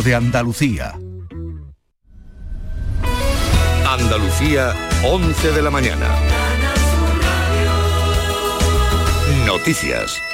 de Andalucía. Andalucía, 11 de la mañana. Noticias.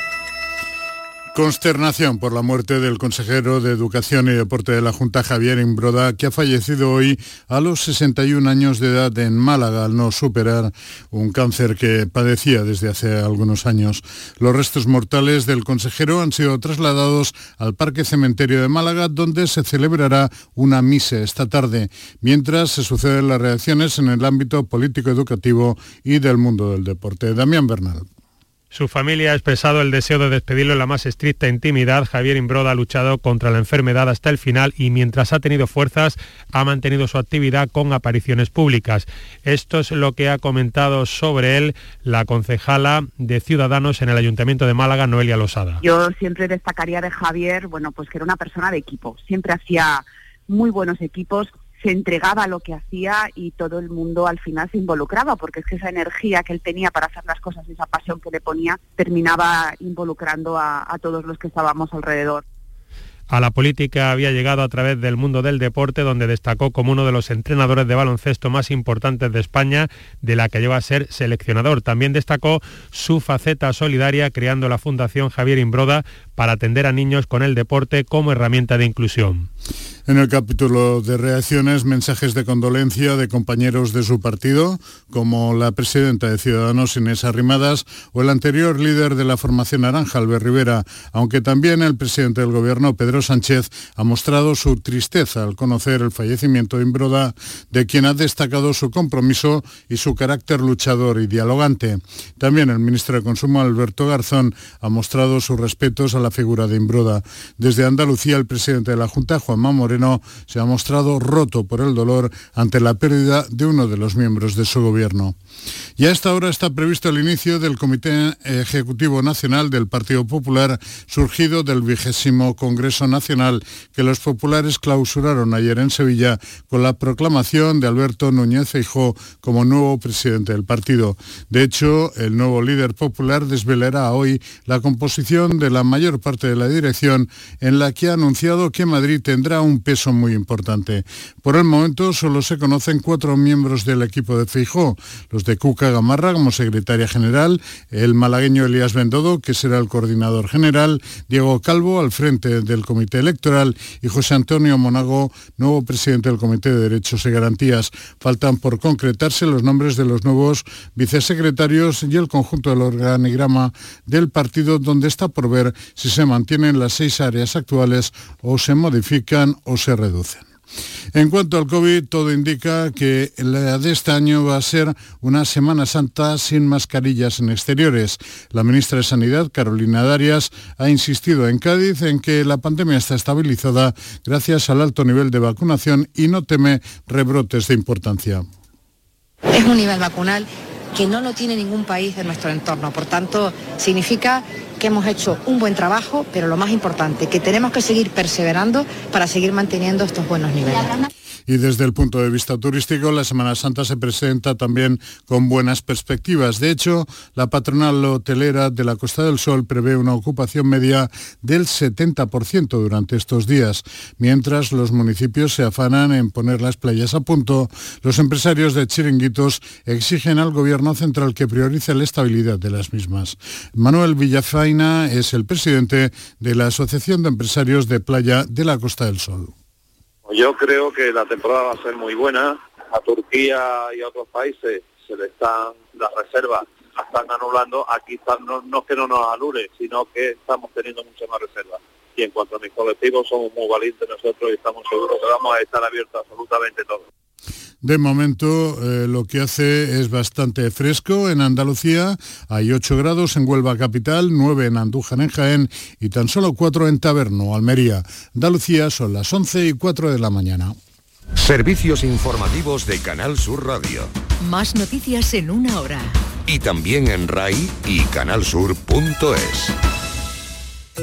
Consternación por la muerte del consejero de Educación y Deporte de la Junta, Javier Imbroda, que ha fallecido hoy a los 61 años de edad en Málaga al no superar un cáncer que padecía desde hace algunos años. Los restos mortales del consejero han sido trasladados al Parque Cementerio de Málaga, donde se celebrará una misa esta tarde, mientras se suceden las reacciones en el ámbito político-educativo y del mundo del deporte. Damián Bernal. Su familia ha expresado el deseo de despedirlo en la más estricta intimidad. Javier Imbroda ha luchado contra la enfermedad hasta el final y mientras ha tenido fuerzas ha mantenido su actividad con apariciones públicas. Esto es lo que ha comentado sobre él la concejala de Ciudadanos en el Ayuntamiento de Málaga, Noelia Losada. Yo siempre destacaría de Javier, bueno, pues que era una persona de equipo. Siempre hacía muy buenos equipos, se entregaba a lo que hacía y todo el mundo al final se involucraba, porque es que esa energía que él tenía para hacer las cosas, esa pasión que le ponía, terminaba involucrando a, a todos los que estábamos alrededor. A la política había llegado a través del mundo del deporte, donde destacó como uno de los entrenadores de baloncesto más importantes de España, de la que lleva a ser seleccionador. También destacó su faceta solidaria, creando la Fundación Javier Imbroda para atender a niños con el deporte como herramienta de inclusión. En el capítulo de reacciones, mensajes de condolencia de compañeros de su partido, como la presidenta de Ciudadanos Inés Arrimadas o el anterior líder de la formación naranja, Albert Rivera, aunque también el presidente del gobierno, Pedro Sánchez, ha mostrado su tristeza al conocer el fallecimiento de Imbroda, de quien ha destacado su compromiso y su carácter luchador y dialogante. También el ministro de Consumo, Alberto Garzón, ha mostrado sus respetos a la figura de Imbroda. Desde Andalucía, el presidente de la Junta, Juanma Moreno, se ha mostrado roto por el dolor ante la pérdida de uno de los miembros de su gobierno. Y a esta hora está previsto el inicio del Comité Ejecutivo Nacional del Partido Popular, surgido del vigésimo Congreso Nacional que los populares clausuraron ayer en Sevilla con la proclamación de Alberto Núñez Feijó como nuevo presidente del partido. De hecho, el nuevo líder popular desvelará hoy la composición de la mayor parte de la dirección en la que ha anunciado que Madrid tendrá un peso muy importante. Por el momento solo se conocen cuatro miembros del equipo de Feijó, los de Cuca Gamarra como secretaria general, el malagueño Elías Bendodo, que será el coordinador general, Diego Calvo al frente del comité electoral y José Antonio Monago, nuevo presidente del Comité de Derechos y Garantías. Faltan por concretarse los nombres de los nuevos vicesecretarios y el conjunto del organigrama del partido, donde está por ver si se mantienen las seis áreas actuales o se modifican o se reducen. En cuanto al COVID, todo indica que la de este año va a ser una Semana Santa sin mascarillas en exteriores. La ministra de Sanidad, Carolina Darias, ha insistido en Cádiz en que la pandemia está estabilizada gracias al alto nivel de vacunación y no teme rebrotes de importancia. Es un nivel vacunal que no lo tiene ningún país de nuestro entorno. Por tanto, significa que hemos hecho un buen trabajo, pero lo más importante, que tenemos que seguir perseverando para seguir manteniendo estos buenos niveles. Y desde el punto de vista turístico, la Semana Santa se presenta también con buenas perspectivas. De hecho, la patronal hotelera de la Costa del Sol prevé una ocupación media del 70% durante estos días. Mientras los municipios se afanan en poner las playas a punto, los empresarios de chiringuitos exigen al gobierno central que priorice la estabilidad de las mismas. Manuel Villafaina es el presidente de la Asociación de Empresarios de Playa de la Costa del Sol. Yo creo que la temporada va a ser muy buena. A Turquía y a otros países se le están las reservas, están anulando. Aquí no, no es que no nos anule, sino que estamos teniendo muchas más reservas. Y en cuanto a mis colectivos, somos muy valientes nosotros y estamos seguros que vamos a estar abiertos absolutamente todos. De momento eh, lo que hace es bastante fresco en Andalucía. Hay 8 grados en Huelva Capital, 9 en Andújar en Jaén y tan solo 4 en Taberno, Almería. Andalucía son las 11 y 4 de la mañana. Servicios informativos de Canal Sur Radio. Más noticias en una hora. Y también en RAI y canalsur.es.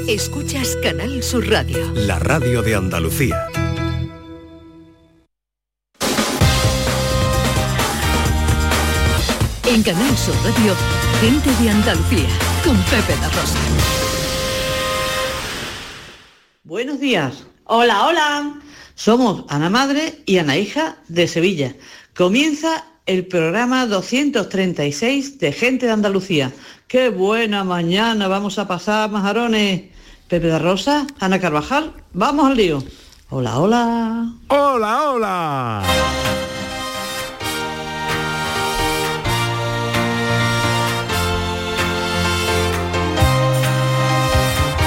Escuchas Canal Sur Radio. La radio de Andalucía. En Canal Sur Radio, gente de Andalucía, con Pepe La Rosa. Buenos días. Hola, hola. Somos Ana Madre y Ana Hija de Sevilla. Comienza el programa 236 de Gente de Andalucía. ¡Qué buena mañana vamos a pasar, majarones! Pepe de Rosa, Ana Carvajal, vamos al lío. Hola, hola. Hola, hola.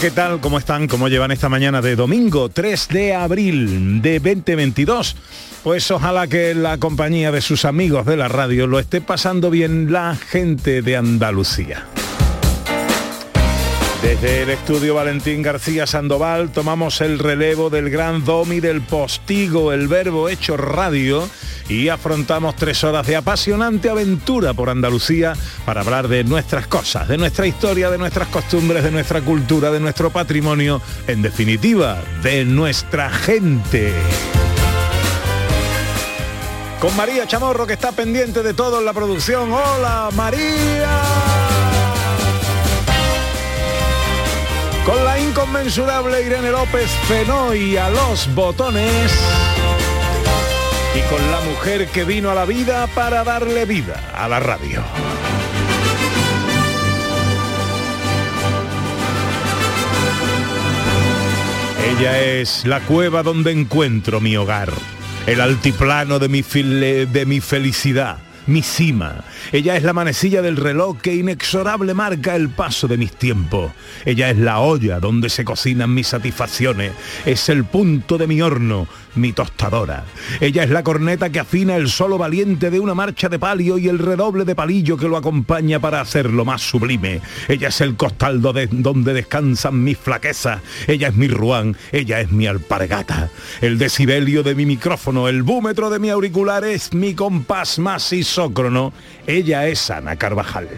¿Qué tal? ¿Cómo están? ¿Cómo llevan esta mañana de domingo 3 de abril de 2022? Pues ojalá que la compañía de sus amigos de la radio lo esté pasando bien la gente de Andalucía. Desde el estudio Valentín García Sandoval tomamos el relevo del gran domi del postigo, el verbo hecho radio, y afrontamos tres horas de apasionante aventura por Andalucía para hablar de nuestras cosas, de nuestra historia, de nuestras costumbres, de nuestra cultura, de nuestro patrimonio, en definitiva, de nuestra gente. Con María Chamorro que está pendiente de todo en la producción. Hola María. Con la inconmensurable Irene López Fenoy a los botones. Y con la mujer que vino a la vida para darle vida a la radio. Ella es la cueva donde encuentro mi hogar, el altiplano de mi, de mi felicidad, mi cima. Ella es la manecilla del reloj que inexorable marca el paso de mis tiempos. Ella es la olla donde se cocinan mis satisfacciones. Es el punto de mi horno, mi tostadora. Ella es la corneta que afina el solo valiente de una marcha de palio y el redoble de palillo que lo acompaña para hacerlo más sublime. Ella es el costal de- donde descansan mis flaquezas. Ella es mi ruán, ella es mi alpargata. El decibelio de mi micrófono, el búmetro de mi auricular es mi compás más isócrono. Ella es Ana Carvajal.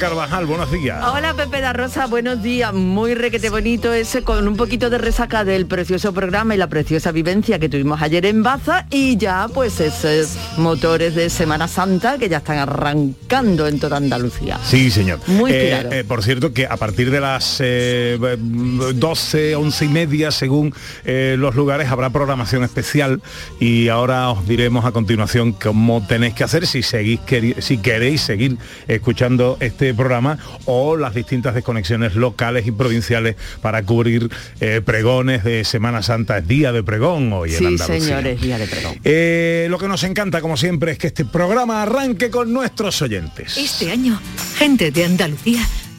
Carvajal, buenos días. Hola Pepe da Rosa, buenos días. Muy requete bonito ese con un poquito de resaca del precioso programa y la preciosa vivencia que tuvimos ayer en Baza y ya pues esos motores de Semana Santa que ya están arrancando en toda Andalucía. Sí, señor. Muy Eh, claro. eh, por cierto, que a partir de las eh, 12, 11 y media, según eh, los lugares, habrá programación especial y ahora os diremos a continuación cómo tenéis que hacer si, seguís, si queréis seguir escuchando este programa o las distintas desconexiones locales y provinciales para cubrir eh, pregones de Semana Santa. Es día de pregón hoy en Sí, Andalucía. señores, día de perdón. Eh, lo que nos encanta, como siempre, es que este programa arranque con nuestros oyentes. Este año, Gente de Andalucía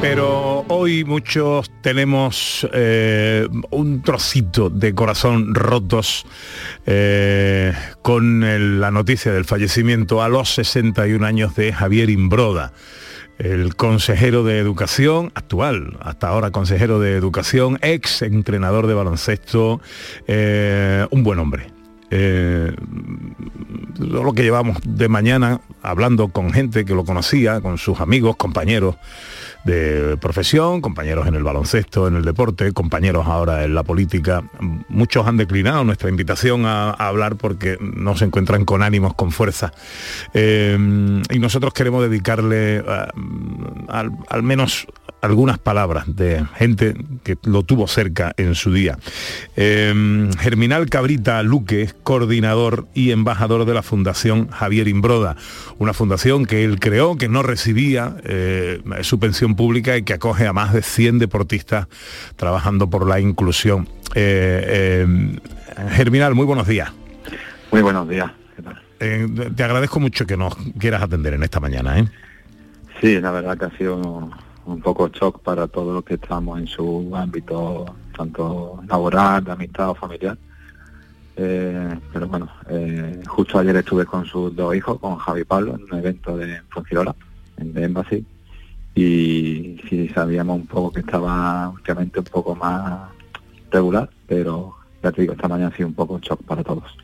Pero hoy muchos tenemos eh, un trocito de corazón rotos eh, con la noticia del fallecimiento a los 61 años de Javier Imbroda, el consejero de educación actual, hasta ahora consejero de educación, ex entrenador de baloncesto, eh, un buen hombre. eh, lo que llevamos de mañana hablando con gente que lo conocía, con sus amigos, compañeros de profesión, compañeros en el baloncesto, en el deporte, compañeros ahora en la política. Muchos han declinado nuestra invitación a, hablar porque no se encuentran con ánimos, con fuerza. Eh, y nosotros queremos dedicarle eh, al menos algunas palabras de gente que lo tuvo cerca en su día. Eh, Germinal Cabrita Luque es coordinador y embajador de la Fundación Javier Imbroda, una fundación que él creó, que no recibía eh, su pensión pública y que acoge a más de 100 deportistas trabajando por la inclusión. Eh, eh, Germinal, muy buenos días. Muy buenos días. Eh, te agradezco mucho que nos quieras atender en esta mañana. Sí, la verdad que ha sido un, poco shock para todos los que estamos en su ámbito, tanto laboral, de amistad o familiar. Eh, pero bueno, eh, justo ayer estuve con sus dos hijos, con Javi Pablo, en un evento de Fuengirola, en The Embassy, y sí sabíamos un poco que estaba últimamente un poco más regular, pero ya te digo, esta mañana ha sido un poco shock para todos.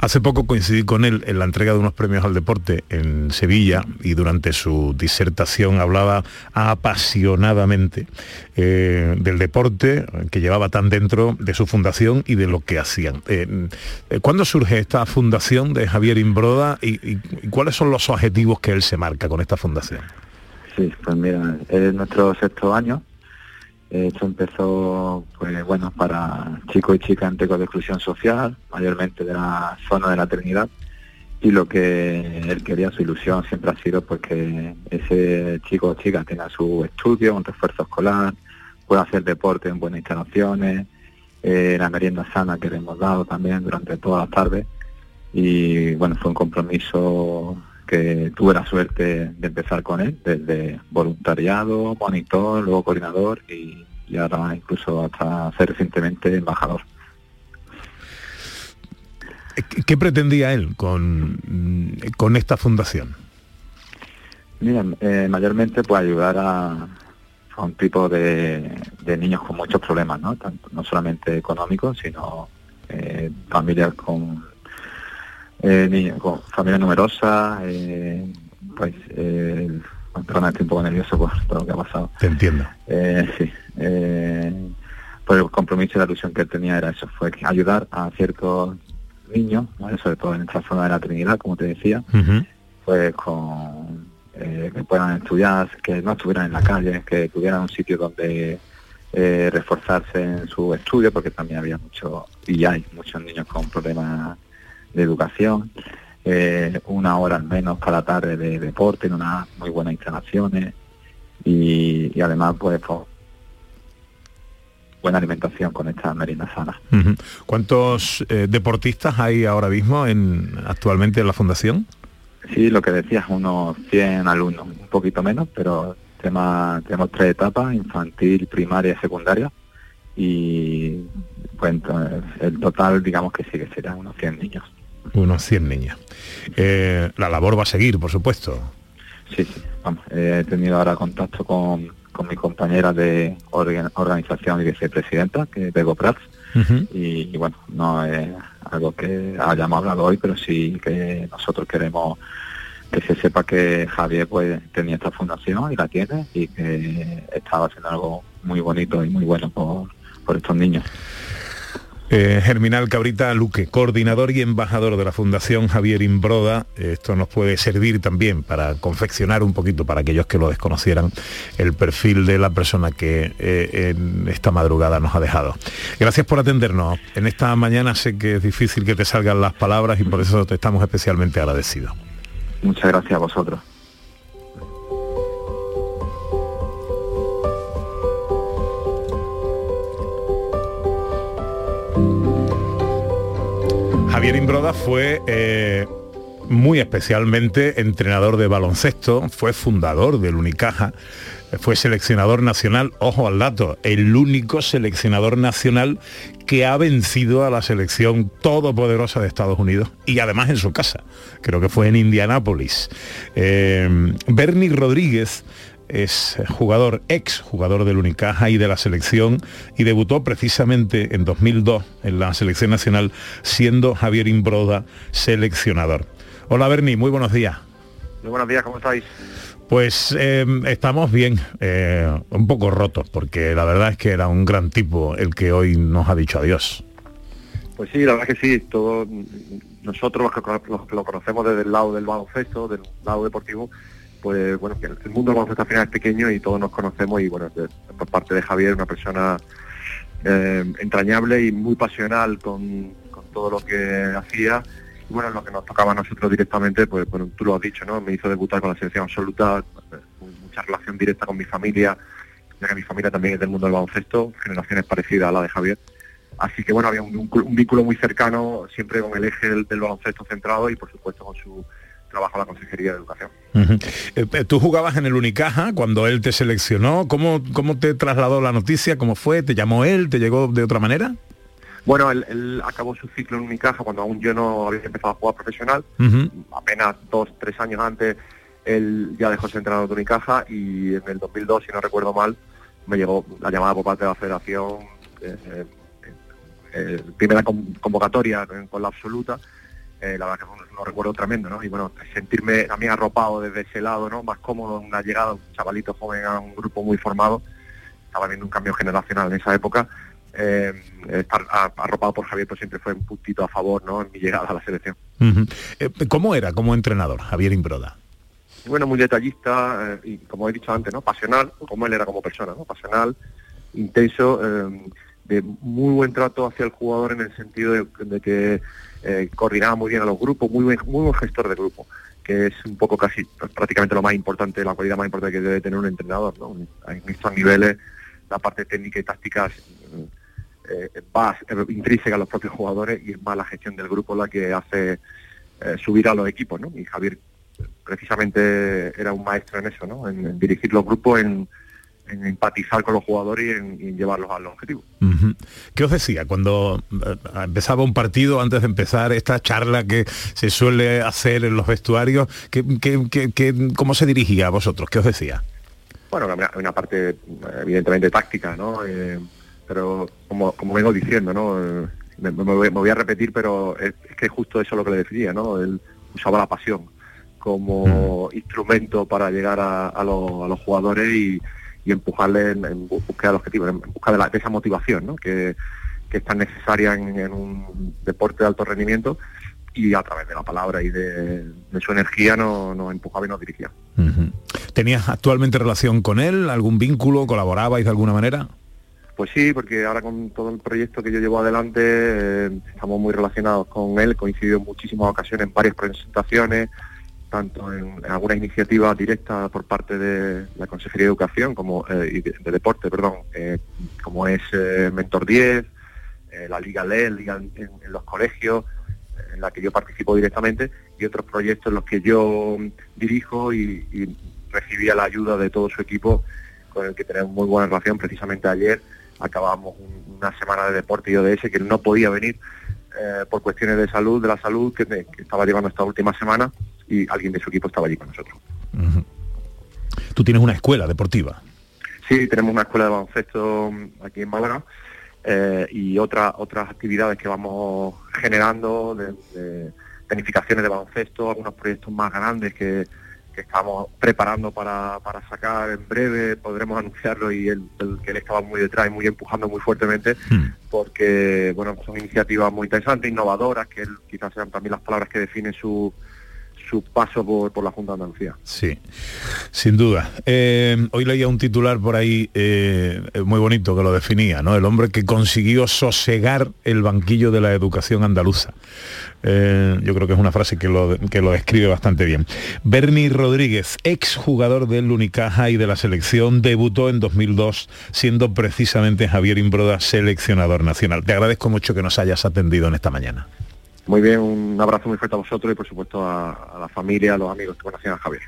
Hace poco coincidí con él en la entrega de unos premios al deporte en Sevilla y durante su disertación hablaba apasionadamente eh, del deporte que llevaba tan dentro de su fundación y de lo que hacían. Eh, eh, ¿Cuándo surge esta fundación de Javier Imbroda y, y- y cuáles son los objetivos que él se marca con esta fundación? Sí, pues mira, es nuestro sexto año. Eh, Esto empezó, pues bueno, para chicos y chicas en riesgo de exclusión social, mayormente de la zona de la Trinidad. Y lo que él quería, su ilusión siempre ha sido pues que ese chico o chica tenga su estudio, un refuerzo escolar, pueda hacer deporte en buenas instalaciones, eh, la merienda sana que le hemos dado también durante todas las tardes. Y bueno, fue un compromiso que tuve la suerte de empezar con él, desde voluntariado, monitor, luego coordinador y, y ahora incluso hasta ser recientemente embajador. ¿Qué- ¿Qué pretendía él con, con esta fundación? Mira, eh, mayormente pues ayudar a, a un tipo de, de niños con muchos problemas, ¿no? Tanto, no solamente económicos, sino eh, familias con, eh, con familias numerosas, eh, pues, eh, estoy un poco nervioso por todo lo que ha pasado. Te entiendo. Eh, sí. Eh, pues el compromiso y la ilusión que él tenía era eso, fue ayudar a ciertos niños, sobre todo en esta zona de la Trinidad, como te decía, pues con eh, que puedan estudiar, que no estuvieran en la calle, que tuvieran un sitio donde eh, reforzarse en su estudio, porque también había muchos, y hay muchos niños con problemas de educación, eh, una hora al menos cada tarde de deporte en unas muy buenas instalaciones y, y además pues, pues, buena alimentación con esta merienda sana. ¿Cuántos eh, deportistas hay ahora mismo en, actualmente en la fundación? Sí, lo que decías, unos 100 alumnos, un poquito menos, pero tema, tenemos tres etapas, infantil, primaria y secundaria, y pues el total digamos que sí que serán unos 100 niños. Unos 100 niños. Eh, la labor va a seguir, por supuesto. Sí, sí, vamos, eh, he tenido ahora contacto con, con mi compañera de orga- organización y vicepresidenta, que es Bego Prats, y, y bueno, no es algo que hayamos hablado hoy, pero sí que nosotros queremos que se sepa que Javier pues tenía esta fundación y la tiene y que estaba haciendo algo muy bonito y muy bueno por, por estos niños. Eh, Germinal Cabrita Luque, coordinador y embajador de la Fundación Javier Imbroda. Esto nos puede servir también para confeccionar un poquito, para aquellos que lo desconocieran, el perfil de la persona que eh, en esta madrugada nos ha dejado. Gracias por atendernos. En esta mañana sé que es difícil que te salgan las palabras y por eso te estamos especialmente agradecidos. Muchas gracias a vosotros. Javier Imbroda fue eh, muy especialmente entrenador de baloncesto, fue fundador del Unicaja, fue seleccionador nacional, ojo al dato, el único seleccionador nacional que ha vencido a la selección todopoderosa de Estados Unidos y además en su casa, creo que fue en Indianápolis. Eh, Bernie Rodríguez es jugador, ex jugador del Unicaja y de la selección y debutó precisamente en 2002 en la selección nacional siendo Javier Imbroda seleccionador. Hola Berni, muy buenos días. Muy buenos días, ¿cómo estáis? Pues eh, estamos bien, eh, un poco rotos, porque la verdad es que era un gran tipo el que hoy nos ha dicho adiós. Pues sí, la verdad que sí, todos nosotros los que, los que lo conocemos desde el lado del baloncesto, del lado deportivo, pues bueno, el mundo del baloncesto al final es pequeño y todos nos conocemos y bueno, por parte de Javier, una persona eh, entrañable y muy pasional con, todo lo que hacía. Y bueno, lo que nos tocaba a nosotros directamente, pues bueno, tú lo has dicho, ¿no? Me hizo debutar con la selección absoluta, con mucha relación directa con mi familia, ya que mi familia también es del mundo del baloncesto, generaciones parecidas a la de Javier. Así que bueno, había un, vínculo muy cercano, siempre con el eje del baloncesto centrado y por supuesto con su trabajo en la Consejería de Educación. Ujú. Eh, Tú jugabas en el Unicaja cuando él te seleccionó. ¿Cómo, ¿Cómo te trasladó la noticia? ¿Cómo fue? ¿Te llamó él? ¿Te llegó de otra manera? Bueno, él, él acabó su ciclo en Unicaja cuando aún yo no había empezado a jugar profesional. Apenas dos, tres años antes, él ya dejó de entrenador de Unicaja y en el 2002, si no recuerdo mal, me llegó la llamada por parte de la federación, eh, eh, eh, primera con- convocatoria con, con la absoluta. Eh, la verdad que un recuerdo tremendo, ¿no? Y bueno, sentirme también arropado desde ese lado, ¿no? Más cómodo en una llegada, un chavalito joven a un grupo muy formado. Estaba viendo un cambio generacional en esa época. Eh, estar arropado por Javier pues siempre fue un puntito a favor, ¿no? En mi llegada a la selección. Eh, ¿Cómo era como entrenador, Javier Imbroda? Bueno, muy detallista eh, y como he dicho antes, ¿no? Pasional, como él era como persona, ¿no? Pasional, intenso, de muy buen trato hacia el jugador en el sentido de, de que eh, coordinaba muy bien a los grupos, muy buen, muy buen gestor de grupo, que es un poco casi prácticamente lo más importante, la cualidad más importante que debe tener un entrenador, ¿no? En estos niveles, la parte técnica y táctica eh, va eh, intrínseca a los propios jugadores y es más la gestión del grupo la que hace eh, subir a los equipos, ¿no? Y Javier precisamente era un maestro en eso, ¿no? En, en dirigir los grupos, en, en empatizar con los jugadores y en, y en llevarlos al objetivo. ¿Qué os decía cuando eh, empezaba un partido, antes de empezar esta charla que se suele hacer en los vestuarios? ¿qué, qué- cómo se dirigía a vosotros? ¿Qué os decía? Bueno, una, parte evidentemente táctica, ¿no? Eh, pero como, como vengo diciendo, ¿no? Eh, me, me voy, me voy a repetir, pero es, es que justo eso es lo que le definía, ¿no? Él usaba la pasión como instrumento para llegar a, a los, a los jugadores y, y empujarles en, en bu- búsqueda del objetivo, en, en busca de, la- de esa motivación, ¿no? Que, que es tan necesaria en, en un deporte de alto rendimiento y a través de la palabra y de, de su energía nos, nos empujaba y nos dirigía. ¿Tenías actualmente relación con él? ¿Algún vínculo? ¿Colaborabais de alguna manera? Pues sí, porque ahora con todo el proyecto que yo llevo adelante eh, estamos muy relacionados con él, coincidido en muchísimas ocasiones en varias presentaciones, tanto en, en alguna iniciativa directa por parte de la Consejería de Educación como eh, de, de Deporte, perdón, eh, como es eh, Mentor 10, eh, la Liga LE, Liga en, los colegios, en la que yo participo directamente, y otros proyectos en los que yo mm, dirijo y, recibía la ayuda de todo su equipo con el que tenemos muy buena relación. Precisamente ayer acabamos un- una semana de deporte y ODS que no podía venir por cuestiones de salud, de la salud que estaba llevando esta última semana y alguien de su equipo estaba allí con nosotros. Tú tienes una escuela deportiva. Sí, tenemos una escuela de baloncesto aquí en Málaga eh, y otra, otras actividades que vamos generando de, de planificaciones de baloncesto, algunos proyectos más grandes que, que estamos preparando para, para sacar en breve, podremos anunciarlo y el, el que él estaba muy detrás y muy empujando muy fuertemente porque bueno son iniciativas muy interesantes, innovadoras, que él, quizás sean también las palabras que definen su, su paso por, por la Junta de Andalucía. Sí, sin duda. Eh, hoy leía un titular por ahí eh, muy bonito que lo definía, ¿no? El hombre que consiguió sosegar el banquillo de la educación andaluza. Eh, yo creo que es una frase que lo, que lo describe bastante bien. Bernie Rodríguez, ex jugador del Unicaja y de la selección, debutó en 2002 siendo precisamente Javier Imbroda seleccionador nacional. Te agradezco mucho que nos hayas atendido en esta mañana. Muy bien, un abrazo muy fuerte a vosotros y por supuesto a, a la familia, a los amigos que conocían a Javier.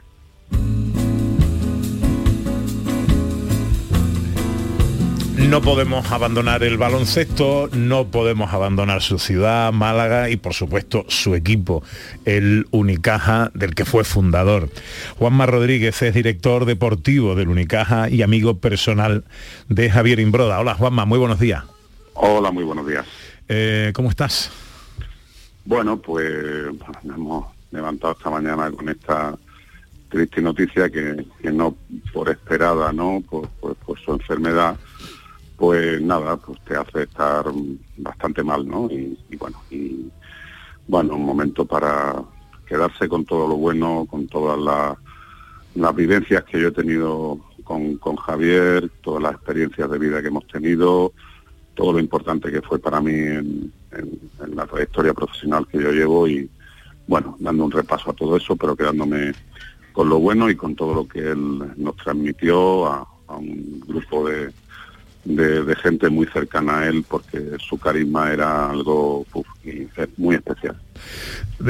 No podemos abandonar el baloncesto, no podemos abandonar su ciudad, Málaga, y por supuesto su equipo, el Unicaja, del que fue fundador. Juanma Rodríguez es director deportivo del Unicaja y amigo personal de Javier Imbroda. Hola Juanma, muy buenos días. Hola, muy buenos días. Eh, ¿Cómo estás? Bueno, pues nos hemos levantado esta mañana con esta triste noticia que, no por esperada, ¿no? Por, su enfermedad, pues nada, pues te hace estar bastante mal, ¿no? Y, bueno, y bueno, un momento para quedarse con todo lo bueno, con todas las, vivencias que yo he tenido con Javier, todas las experiencias de vida que hemos tenido, todo lo importante que fue para mí en, la trayectoria profesional que yo llevo y bueno, dando un repaso a todo eso, pero quedándome con lo bueno y con todo lo que él nos transmitió a un grupo de, de- de gente muy cercana a él porque su carisma era algo uf, muy especial.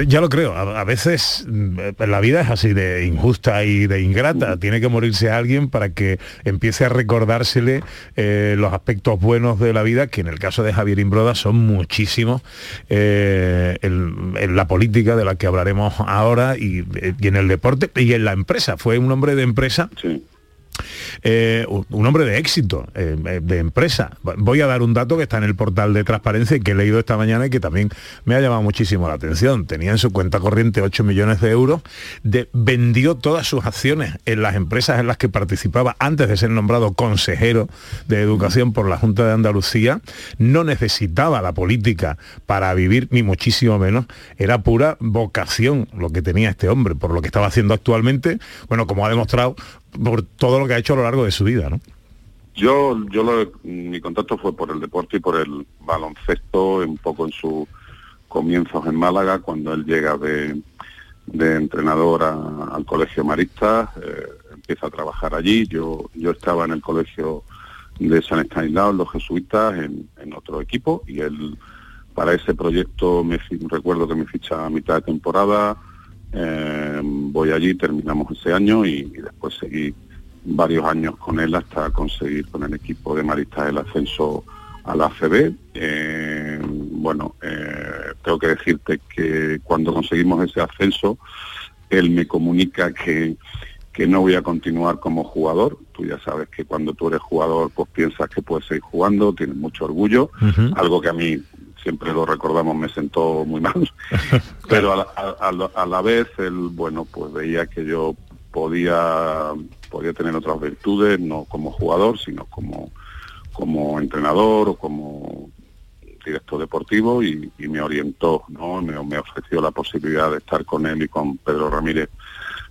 Ya lo creo, a, a veces mm, la vida es así de injusta y de ingrata. Tiene que morirse alguien para que empiece a recordársele eh, los aspectos buenos de la vida, que en el caso de Javier Imbroda son muchísimos eh, en, en la política de la que hablaremos ahora y, y en el deporte y en la empresa. Fue un hombre de empresa. Eh, un hombre de éxito, eh, eh, de empresa. Voy a dar un dato que está en el portal de transparencia y que he leído esta mañana y que también me ha llamado muchísimo la atención. Tenía en su cuenta corriente 8 millones de euros, de, vendió todas sus acciones en las empresas en las que participaba antes de ser nombrado consejero de educación por la Junta de Andalucía. No necesitaba la política para vivir, ni muchísimo menos. Era pura vocación lo que tenía este hombre, por lo que estaba haciendo actualmente, bueno, como ha demostrado, por todo lo que ha hecho a lo largo de su vida, ¿no? Yo, yo lo- mi contacto fue por el deporte y por el baloncesto, un poco en sus comienzos en Málaga, cuando él llega de, de entrenador al colegio Maristas, eh, empieza a trabajar allí. Yo, yo estaba en el colegio de San Estanislao, los jesuitas, en, otro equipo, y él para ese proyecto me recuerdo que me ficha a mitad de temporada, eh, voy allí, terminamos ese año y, y después seguí varios años con él hasta conseguir con el equipo de Maristas el ascenso a la ACB. Eh, bueno, eh, tengo que decirte que cuando conseguimos ese ascenso, él me comunica que, que no voy a continuar como jugador. Tú ya sabes que cuando tú eres jugador, pues piensas que puedes seguir jugando, tienes mucho orgullo, algo que a mí siempre lo recordamos me sentó muy mal. Pero a la, a- a la- a la vez él bueno pues veía que yo podía podía tener otras virtudes no como jugador sino como como entrenador o como director deportivo y, y me orientó no me, me ofreció la posibilidad de estar con él y con Pedro Ramírez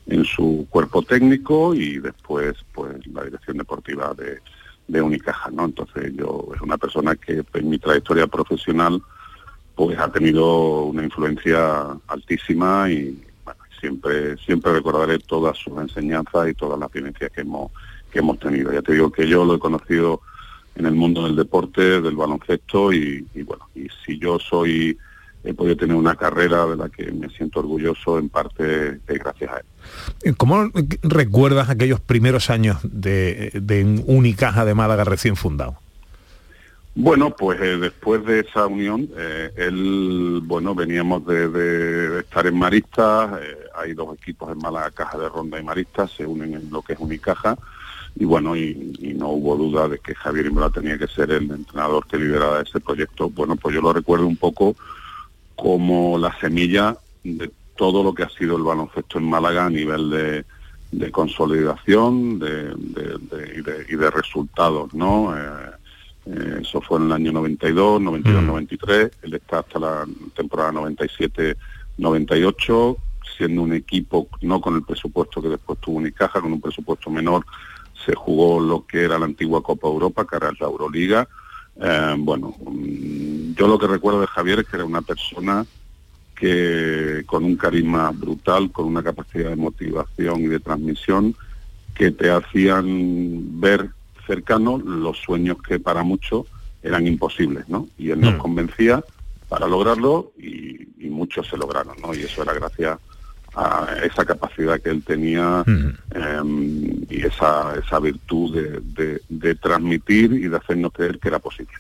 en su cuerpo técnico y después pues la dirección deportiva de, de Unicaja, ¿no? Entonces yo es una persona que en mi trayectoria profesional pues ha tenido una influencia altísima y bueno, siempre siempre recordaré todas sus enseñanzas y todas las vivencias que hemos que hemos tenido. Ya te digo que yo lo he conocido en el mundo del deporte, del baloncesto y bueno, y si yo soy he podido tener una carrera de la que me siento orgulloso en parte gracias a él. ¿Cómo recuerdas aquellos primeros años de, de Unicaja de Málaga recién fundado? Bueno, pues eh, después de esa unión, eh, él, bueno, veníamos de, estar en Maristas, eh, hay dos equipos en Málaga, Caja de Ronda y Maristas, se unen en lo que es Unicaja, y bueno, y, y no hubo duda de que Javier Imbroda tenía que ser el entrenador que liderara ese proyecto. Bueno, pues yo lo recuerdo un poco como la semilla de todo lo que ha sido el baloncesto en Málaga a nivel de, de consolidación de, y, de, y de resultados, ¿no? Eh, eh, eso fue en el año 92, 92, 93, él está hasta la temporada 97, 98, siendo un equipo no con el presupuesto que después tuvo Unicaja, con un presupuesto menor, se jugó lo que era la antigua Copa Europa, que era la Euroliga. Eh, bueno, mm, yo lo que recuerdo de Javier es que era una persona que con un carisma brutal, con una capacidad de motivación y de transmisión que te hacían ver cercanos los sueños que para muchos eran imposibles, ¿no? Y él nos convencía para lograrlo y, y muchos se lograron, ¿no? Y eso era gracias a esa capacidad que él tenía em, y esa, esa virtud de, de- de transmitir y de hacernos creer que era posible.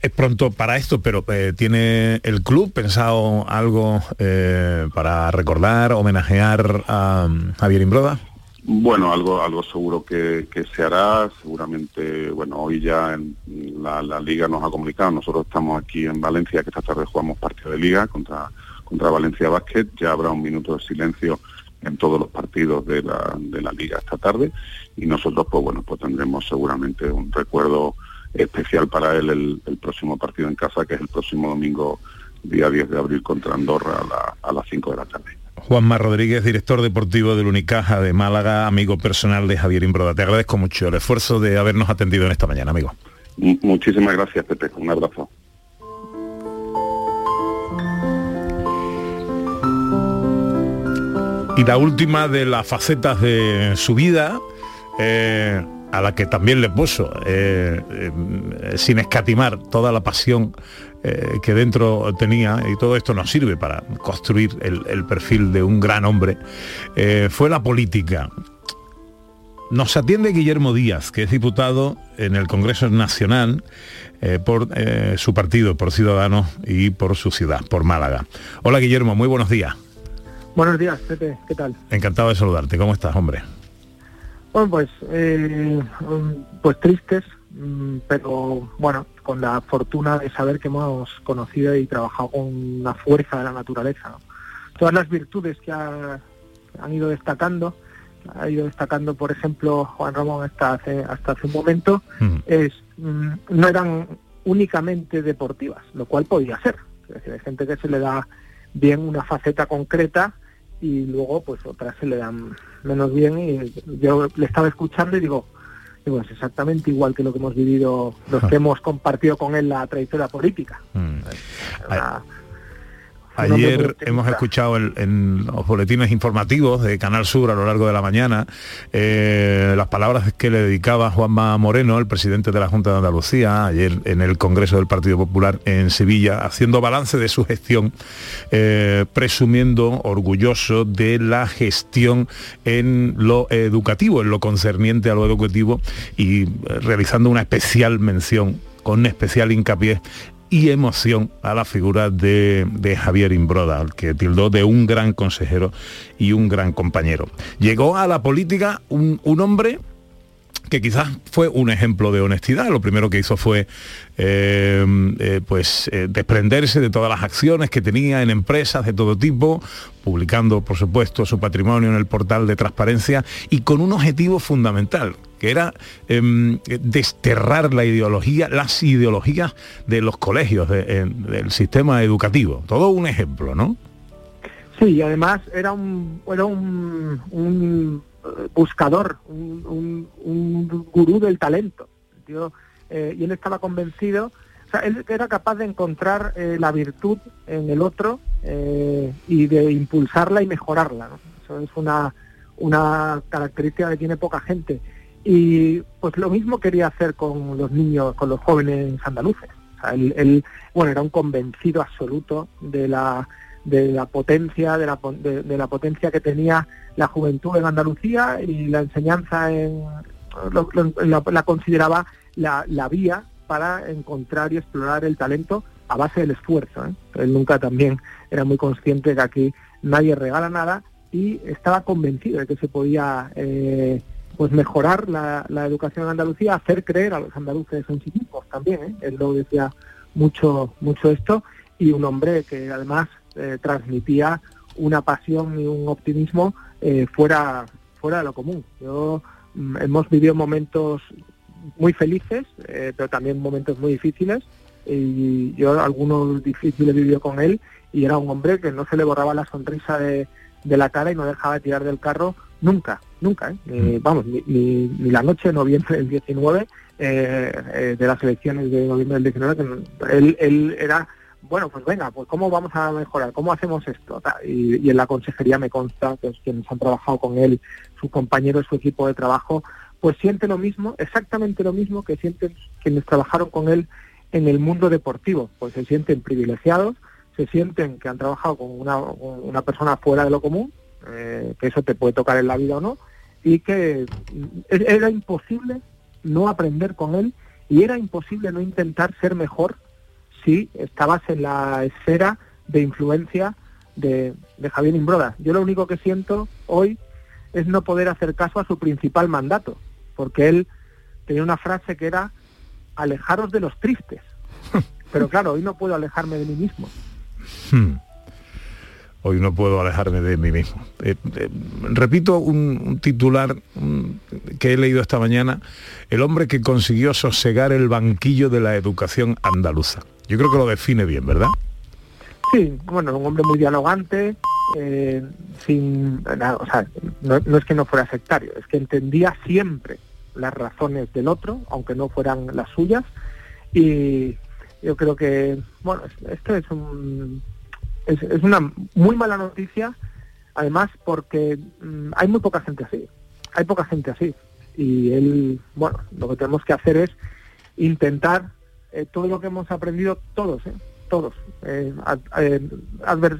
Es pronto para esto, pero eh, ¿tiene el club pensado algo eh, para recordar, homenajear a um, Javier Imbroda? Bueno, algo, algo seguro que, que se hará, seguramente, bueno, hoy ya en la, la liga nos ha comunicado, nosotros estamos aquí en Valencia, que esta tarde jugamos partido de liga contra, contra Valencia Basket, ya habrá un minuto de silencio en todos los partidos de la, de la liga esta tarde y nosotros pues bueno pues tendremos seguramente un recuerdo especial para él el, el próximo partido en casa que es el próximo domingo día 10 de abril contra Andorra a, la- a las 5 de la tarde. Juanma Rodríguez, director deportivo del Unicaja de Málaga, amigo personal de Javier Imbroda. Te agradezco mucho el esfuerzo de habernos atendido en esta mañana, amigo. M- muchísimas gracias Pepe, un abrazo. Y la última de las facetas de su vida, eh, a la que también le puso, eh, eh, sin escatimar toda la pasión que dentro tenía, y todo esto nos sirve para construir el, perfil de un gran hombre, fue la política. Nos atiende Guillermo Díaz, que es diputado en el Congreso Nacional por su partido, por Ciudadanos y por su ciudad, por Málaga. Hola Guillermo, muy buenos días. Buenos días, Pepe, ¿qué tal? Encantado de saludarte. ¿Cómo estás, hombre? Bueno, pues, eh, mm, pues tristes, mm, pero bueno, con la fortuna de saber que hemos conocido y trabajado con una fuerza de la naturaleza. ¿no? Todas las virtudes que ha- han ido destacando, ha ido destacando, por ejemplo, Juan Ramón hasta hace, hasta hace un momento, es mm, no eran únicamente deportivas, lo cual podía ser. Es decir, hay gente que se le da bien una faceta concreta y luego pues otras se le dan menos bien y yo le estaba escuchando y digo, digo es exactamente igual que lo que hemos vivido los que hemos compartido con él la trayectoria política. Una- Ayer hemos escuchado el- en los boletines informativos de Canal Sur a lo largo de la mañana eh, las palabras que le dedicaba Juanma Moreno, el presidente de la Junta de Andalucía, ayer en el Congreso del Partido Popular en Sevilla, haciendo balance de su gestión, eh, presumiendo orgulloso de la gestión en lo educativo, en lo concerniente a lo educativo y eh, realizando una especial mención con especial hincapié y emoción a la figura de, de Javier Imbroda, al que tildó de un gran consejero y un gran compañero. Llegó a la política un, un hombre que quizás fue un ejemplo de honestidad. Lo primero que hizo fue eh, eh, pues eh, desprenderse de todas las acciones que tenía en empresas de todo tipo, publicando por supuesto su patrimonio en el portal de transparencia y con un objetivo fundamental que era em, desterrar la ideología, las ideologías de los colegios, del sistema educativo. Todo un ejemplo, ¿no? Sí, además era un, era un, buscador, un, gurú del talento. Eh, y él estaba convencido, o sea, él era capaz de encontrar eh, la virtud en el otro eh, y de impulsarla y mejorarla. Eso es una, una característica que tiene poca gente. Y pues lo mismo quería hacer con los niños, con los jóvenes andaluces. O él, bueno, era un convencido absoluto de la de la potencia de la, de, de la potencia que tenía la juventud en Andalucía y la enseñanza en la consideraba la, la vía para encontrar y explorar el talento a base del esfuerzo. ¿eh? Él nunca también era muy consciente de que aquí nadie regala nada y estaba convencido de que se podía eh, pues mejorar la, la educación en Andalucía, hacer creer a los andaluces en sí mismos también. ¿eh? Él lo decía mucho, mucho esto y un hombre que además eh, transmitía una pasión y un optimismo eh, fuera, fuera de lo común. Yo, mm, hemos vivido momentos muy felices, eh, pero también momentos muy difíciles. Y yo algunos difíciles vivió con él y era un hombre que no se le borraba la sonrisa de, de la cara y no dejaba de tirar del carro nunca, nunca. ¿eh? Ni- vamos, ni, ni- ni la noche de noviembre del 19 eh, eh, de las elecciones de noviembre del 19, que él, él era bueno, pues venga, pues cómo vamos a mejorar, cómo hacemos esto. Y, en la consejería me consta que quienes han trabajado con él, sus compañeros, su equipo de trabajo, pues siente lo mismo, exactamente lo mismo que sienten quienes trabajaron con él en el mundo deportivo, pues se sienten privilegiados, se sienten que han trabajado con una, una persona fuera de lo común eh, que eso te puede tocar en la vida o no, y que e- era imposible no aprender con él y era imposible no intentar ser mejor si estabas en la esfera de influencia de, de Javier Imbroda. Yo lo único que siento hoy es no poder hacer caso a su principal mandato, porque él tenía una frase que era alejaros de los tristes. Pero claro, hoy no puedo alejarme de mí mismo. Hmm. Hoy no puedo alejarme de mí mismo. Eh, eh, repito un, un titular un- que he leído esta mañana, el hombre que consiguió sosegar el banquillo de la educación andaluza. Yo creo que lo define bien, ¿verdad? Sí, bueno, un hombre muy dialogante, eh, sin, nada, o sea, no, es que no fuera sectario, es que entendía siempre las razones del otro, aunque no fueran las suyas, y yo creo que, bueno, es- esto es un, es, es una muy mala noticia, además porque mm, hay muy poca gente así, hay poca gente así, y él, bueno, lo que tenemos que hacer es intentar eh, todo lo que hemos aprendido todos, ¿eh? todos, eh,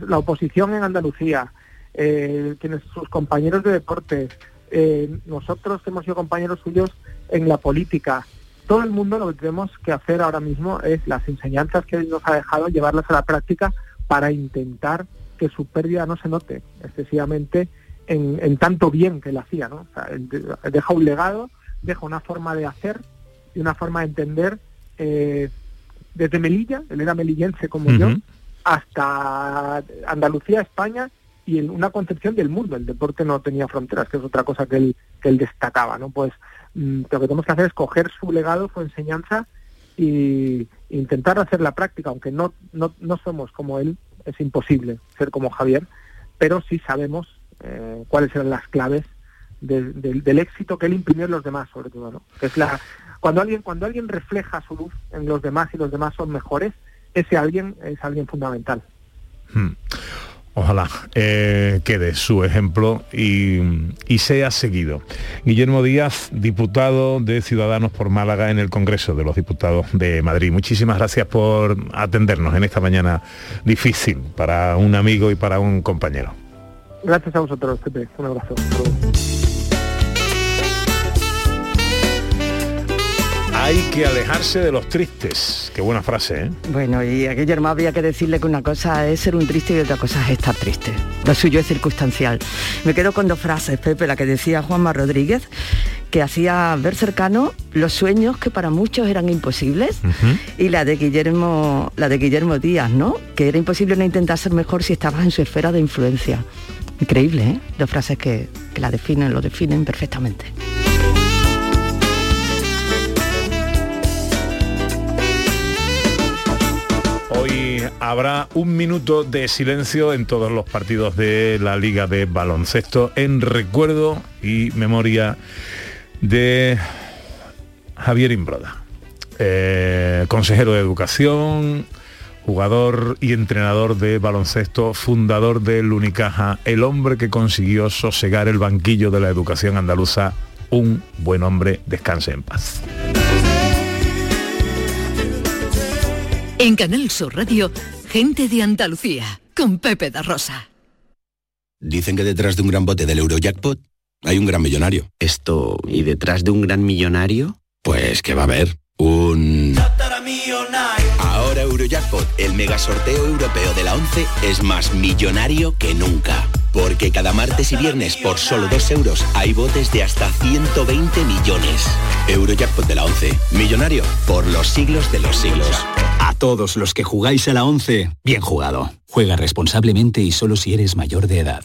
la oposición en Andalucía, quienes sus compañeros de deporte, eh, nosotros hemos sido compañeros suyos en la política, todo el mundo lo que tenemos que hacer ahora mismo es las enseñanzas que nos ha dejado, llevarlas a la práctica para intentar que su pérdida no se note excesivamente en, tanto bien que él hacía, ¿no? Deja un legado, deja una forma de hacer y una forma de entender eh, desde Melilla, él era melillense como yo, hasta Andalucía, España y en una concepción del mundo. El deporte no tenía fronteras, que es otra cosa que él, que él destacaba, ¿no? Pues mm, lo que tenemos que hacer es coger su legado, su enseñanza y intentar hacer la práctica, aunque no, no, no somos como él, es imposible ser como Javier, pero sí sabemos eh, cuáles eran las claves del- éxito que él imprimió en los demás, sobre todo, ¿no? Es la cuando alguien cuando alguien refleja su luz en los demás y los demás son mejores, ese alguien es alguien fundamental. Hmm. Ojalá eh, quede su ejemplo y, y sea seguido. Guillermo Díaz, diputado de Ciudadanos por Málaga en el Congreso de los Diputados de Madrid. Muchísimas gracias por atendernos en esta mañana difícil para un amigo y para un compañero. Gracias a vosotros, Pepe. Un abrazo. Hay que alejarse de los tristes. Qué buena frase, ¿eh? Bueno, y a Guillermo habría que decirle que una cosa es ser un triste y otra cosa es estar triste. Lo suyo es circunstancial. Me quedo con dos frases, Pepe, la que decía Juanma Rodríguez, que hacía ver cercano los sueños que para muchos eran imposibles, y la de Guillermo, la de Guillermo Díaz, ¿no? Que era imposible no intentar ser mejor si estabas en su esfera de influencia. Increíble, ¿eh? Dos frases que, que la definen, lo definen perfectamente. Habrá un minuto de silencio en todos los partidos de la Liga de Baloncesto en recuerdo y memoria de Javier Imbroda, eh, consejero de educación, jugador y entrenador de baloncesto, fundador del Unicaja, el hombre que consiguió sosegar el banquillo de la educación andaluza, un buen hombre, descanse en paz. En Canal Sur Radio, gente de Andalucía, con Pepe da Rosa. Dicen que detrás de un gran bote del Eurojackpot hay un gran millonario. Esto, ¿y detrás de un gran millonario? Pues que va a haber un... Ahora Eurojackpot, el mega sorteo europeo de la 11, es más millonario que nunca. Porque cada martes y viernes por solo 2 euros hay botes de hasta 120 millones. Eurojackpot de la 11, millonario por los siglos de los siglos. A todos los que jugáis a la 11, bien jugado. Juega responsablemente y solo si eres mayor de edad.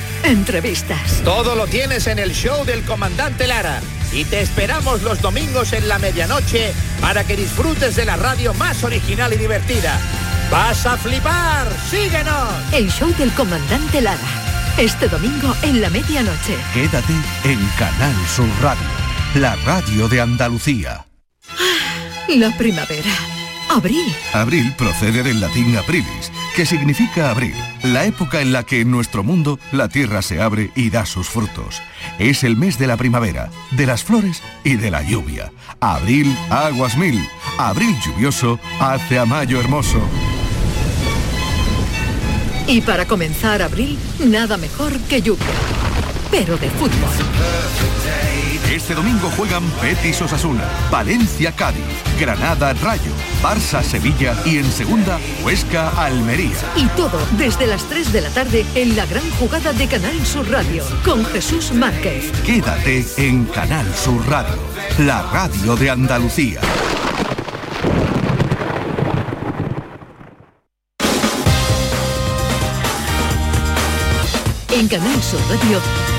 entrevistas. Todo lo tienes en el show del comandante Lara. Y te esperamos los domingos en la medianoche para que disfrutes de la radio más original y divertida. ¡Vas a flipar! ¡Síguenos! El show del comandante Lara. Este domingo en la medianoche. Quédate en Canal Sur Radio, la radio de Andalucía. La primavera. Abril. Abril procede del latín aprilis, que significa abril, la época en la que en nuestro mundo la tierra se abre y da sus frutos. Es el mes de la primavera, de las flores y de la lluvia. Abril, aguas mil. Abril lluvioso hace a mayo hermoso. Y para comenzar abril, nada mejor que lluvia. Pero de fútbol. Este domingo juegan Betis Osasuna, Valencia Cádiz, Granada Rayo, Barça Sevilla y en segunda Huesca Almería. Y todo desde las 3 de la tarde en la gran jugada de Canal Sur Radio con Jesús Márquez. Quédate en Canal Sur Radio, la radio de Andalucía. En Canal Sur Radio,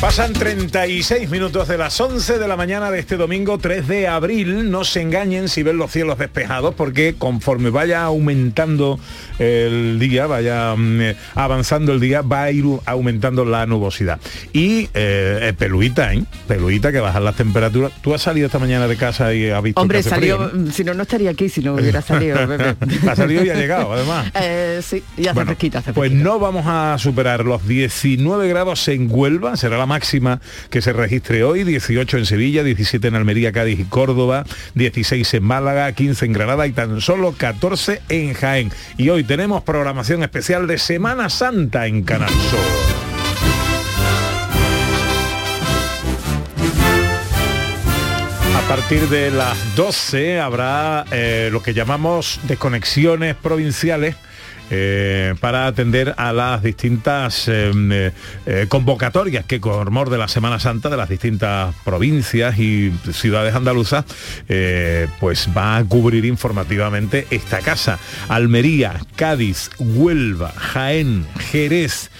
Pasan 36 minutos de las 11 de la mañana de este domingo 3 de abril. No se engañen si ven los cielos despejados porque conforme vaya aumentando el día, vaya mm, eh, avanzando el día, va a ir aumentando la nubosidad. Y eh, peluita, ¿eh? Peluita que bajan las temperaturas. ¿Tú has salido esta mañana de casa y has visto Hombre, salió, frío, ¿no? si no, no estaría aquí si no hubiera salido. Ha salido y ha llegado, además. Eh, sí, y hace Bueno, fresquito, hace Pues no vamos a superar los 19 grados en Huelva, será la máxima que se registre hoy, 18 en Sevilla, 17 en Almería, Cádiz y Córdoba, 16 en Málaga, 15 en Granada y tan solo 14 en Jaén. Y hoy tenemos programación especial de Semana Santa en Canal Sur. A partir de las 12 habrá eh, lo que llamamos desconexiones provinciales eh, para atender a las distintas eh, eh, convocatorias que con mor de la Semana Santa de las distintas provincias y ciudades andaluzas pues va a cubrir informativamente esta casa. Almería, Cádiz, Huelva, Jaén, Jerez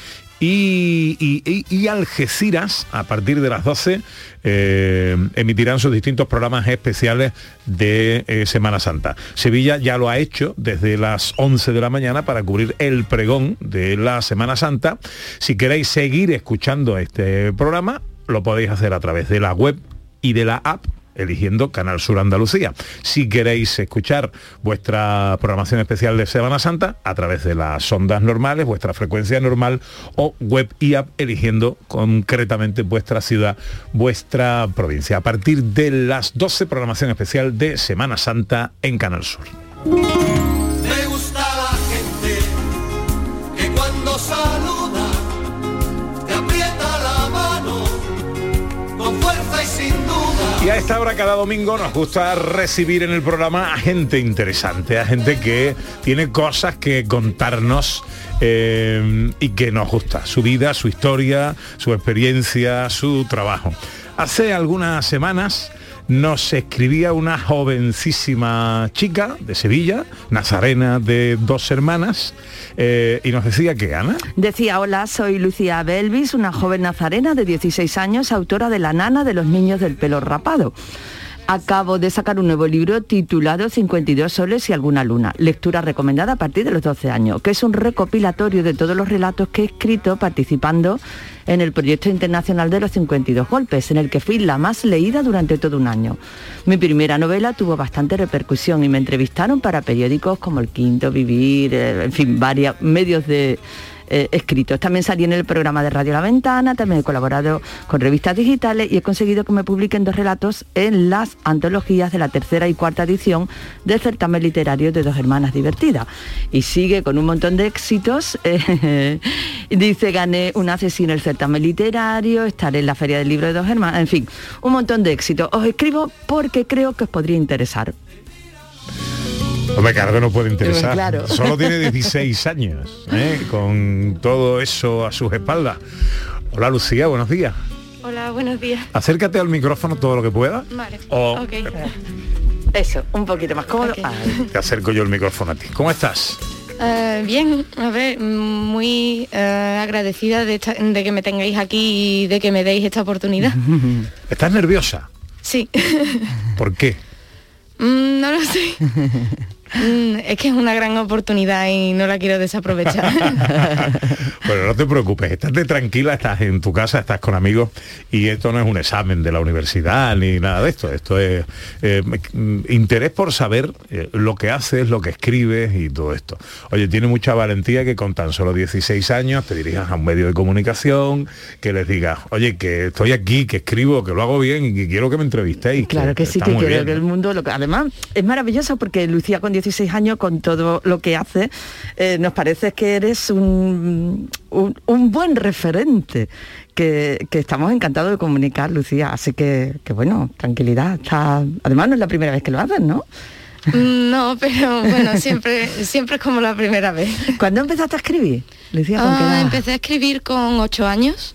y, Algeciras, a partir de las 12, eh, emitirán sus distintos programas especiales de eh, Semana Santa. Sevilla ya lo ha hecho desde las 11 de la mañana para cubrir el pregón de la Semana Santa. Si queréis seguir escuchando este programa, lo podéis hacer a través de la web y de la app eligiendo Canal Sur Andalucía. Si queréis escuchar vuestra programación especial de Semana Santa a través de las ondas normales, vuestra frecuencia normal o web y app eligiendo concretamente vuestra ciudad, vuestra provincia. A partir de las 12 programación especial de Semana Santa en Canal Sur. Esta hora cada domingo nos gusta recibir en el programa a gente interesante, a gente que tiene cosas que contarnos eh, y que nos gusta, su vida, su historia, su experiencia, su trabajo. Hace algunas semanas nos escribía una jovencísima chica de Sevilla, nazarena de dos hermanas, eh, y nos decía que Ana, Decía, hola, soy Lucía Belvis, una joven nazarena de 16 años, autora de La nana de los niños del pelo rapado. Acabo de sacar un nuevo libro titulado 52 soles y alguna luna, lectura recomendada a partir de los 12 años, que es un recopilatorio de todos los relatos que he escrito participando en el proyecto internacional de los 52 golpes, en el que fui la más leída durante todo un año. Mi primera novela tuvo bastante repercusión y me entrevistaron para periódicos como El Quinto, Vivir, eh, en fin, varios medios de eh, escritos. También salí en el programa de Radio La Ventana, también he colaborado con revistas digitales y he conseguido que me publiquen dos relatos en las antologías de la tercera y cuarta edición del certamen literario de Dos Hermanas Divertidas. Y sigue con un montón de éxitos. eh, dice, gané un asesino el certamen literario, estaré en la Feria del Libro de Dos Hermanas, en fin, un montón de éxitos. Os escribo porque creo que os podría interesar. Hombre, claro que no puede interesar. Claro. Solo tiene 16 años, ¿eh? con todo eso a sus espaldas. Hola Lucía, buenos días. Hola, buenos días. Acércate al micrófono todo lo que pueda. Vale. O Ok. Eso, un poquito más cómodo. Te acerco yo el micrófono a ti. ¿Cómo estás? Eh, bien, a ver, muy eh, agradecida de, esta- de que me tengáis aquí y de que me deis esta oportunidad. ¿Estás nerviosa? Sí, ¿Por qué? Mm, no lo sé. Mm, es que es una gran oportunidad y no la quiero desaprovechar. Bueno, no te preocupes, estate tranquila, estás en tu casa, estás con amigos y esto no es un examen de la universidad ni nada de esto. Esto es eh, mm, interés por saber eh, lo que haces, lo que escribes y todo esto. Oye, tiene mucha valentía que con tan solo 16 años te dirijas a un medio de comunicación, que les digas, oye, que estoy aquí, que escribo, que lo hago bien y que quiero que me entrevistéis. Claro que sí, que quiero bien, que el mundo, lo que, además es maravilloso porque Lucía con 16 años, con todo lo que hace, eh, nos parece que eres un, un, un buen referente, que, que estamos encantados de comunicar, Lucía. Así que, que bueno, tranquilidad. Está, además no es la primera vez que lo haces, ¿no? Mm, no, pero bueno, siempre, siempre es como la primera vez. ¿Cuándo empezaste a escribir? Lucía, ¿con Ah, empecé a escribir con 8 años,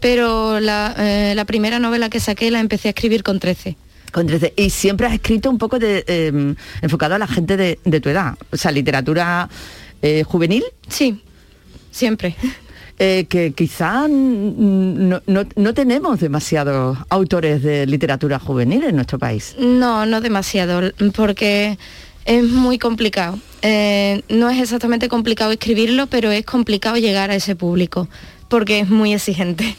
pero la, eh, la primera novela que saqué la empecé a escribir con 13. Con 13. Y siempre has escrito un poco de, eh, enfocado a la gente de, de tu edad. O sea, literatura eh, juvenil. Sí, siempre. Eh, que quizá no, no- no tenemos demasiados autores de literatura juvenil en nuestro país. No, no demasiado, porque es muy complicado. Eh, no es exactamente complicado escribirlo, pero es complicado llegar a ese público, porque es muy exigente.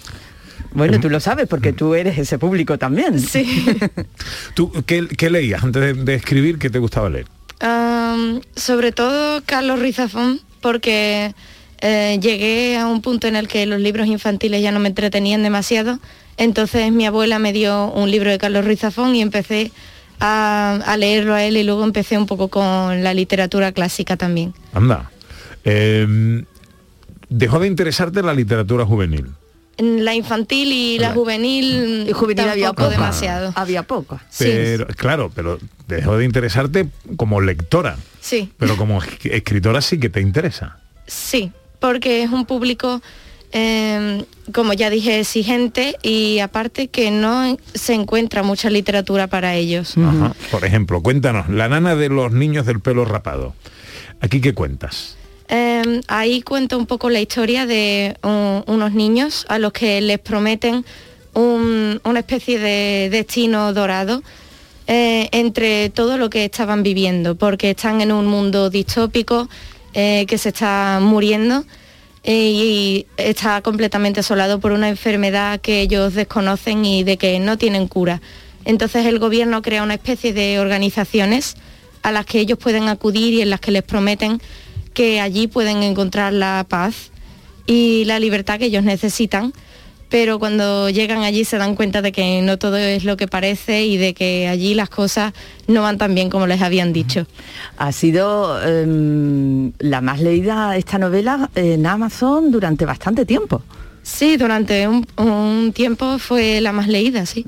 Bueno, tú lo sabes porque tú eres ese público también. Sí. ¿Tú qué, qué leías antes de, de escribir? ¿Qué te gustaba leer? Sobre todo Carlos Ruiz Zafón, porque eh, llegué a un punto en el que los libros infantiles ya no me entretenían demasiado. Entonces mi abuela me dio un libro de Carlos Ruiz Zafón y empecé a, a leerlo a él y luego empecé un poco con la literatura clásica también. Anda. Eh, dejó de interesarte la literatura juvenil. En la infantil y la juvenil, Y juvenil había poca. demasiado. Había poco. Pero, claro, pero dejó de interesarte como lectora, Sí, pero como es- escritora sí que te interesa. sí, porque es un público, eh, como ya dije, exigente y aparte que no se encuentra mucha literatura para ellos. Ajá. Por ejemplo, cuéntanos, la nana de los niños del pelo rapado. ¿Aquí qué cuentas? Eh, ahí cuento un poco la historia de unos niños a los que les prometen un- una especie de destino dorado eh, entre todo lo que estaban viviendo, porque están en un mundo distópico eh, que se está muriendo eh, y está completamente asolado por una enfermedad que ellos desconocen y de que no tienen cura. Entonces el gobierno crea una especie de organizaciones a las que ellos pueden acudir y en las que les prometen que allí pueden encontrar la paz y la libertad que ellos necesitan, pero cuando llegan allí se dan cuenta de que no todo es lo que parece y de que allí las cosas no van tan bien como les habían dicho. Ha sido em, la más leída esta novela en Amazon durante bastante tiempo. Sí, durante un, un tiempo fue la más leída, sí.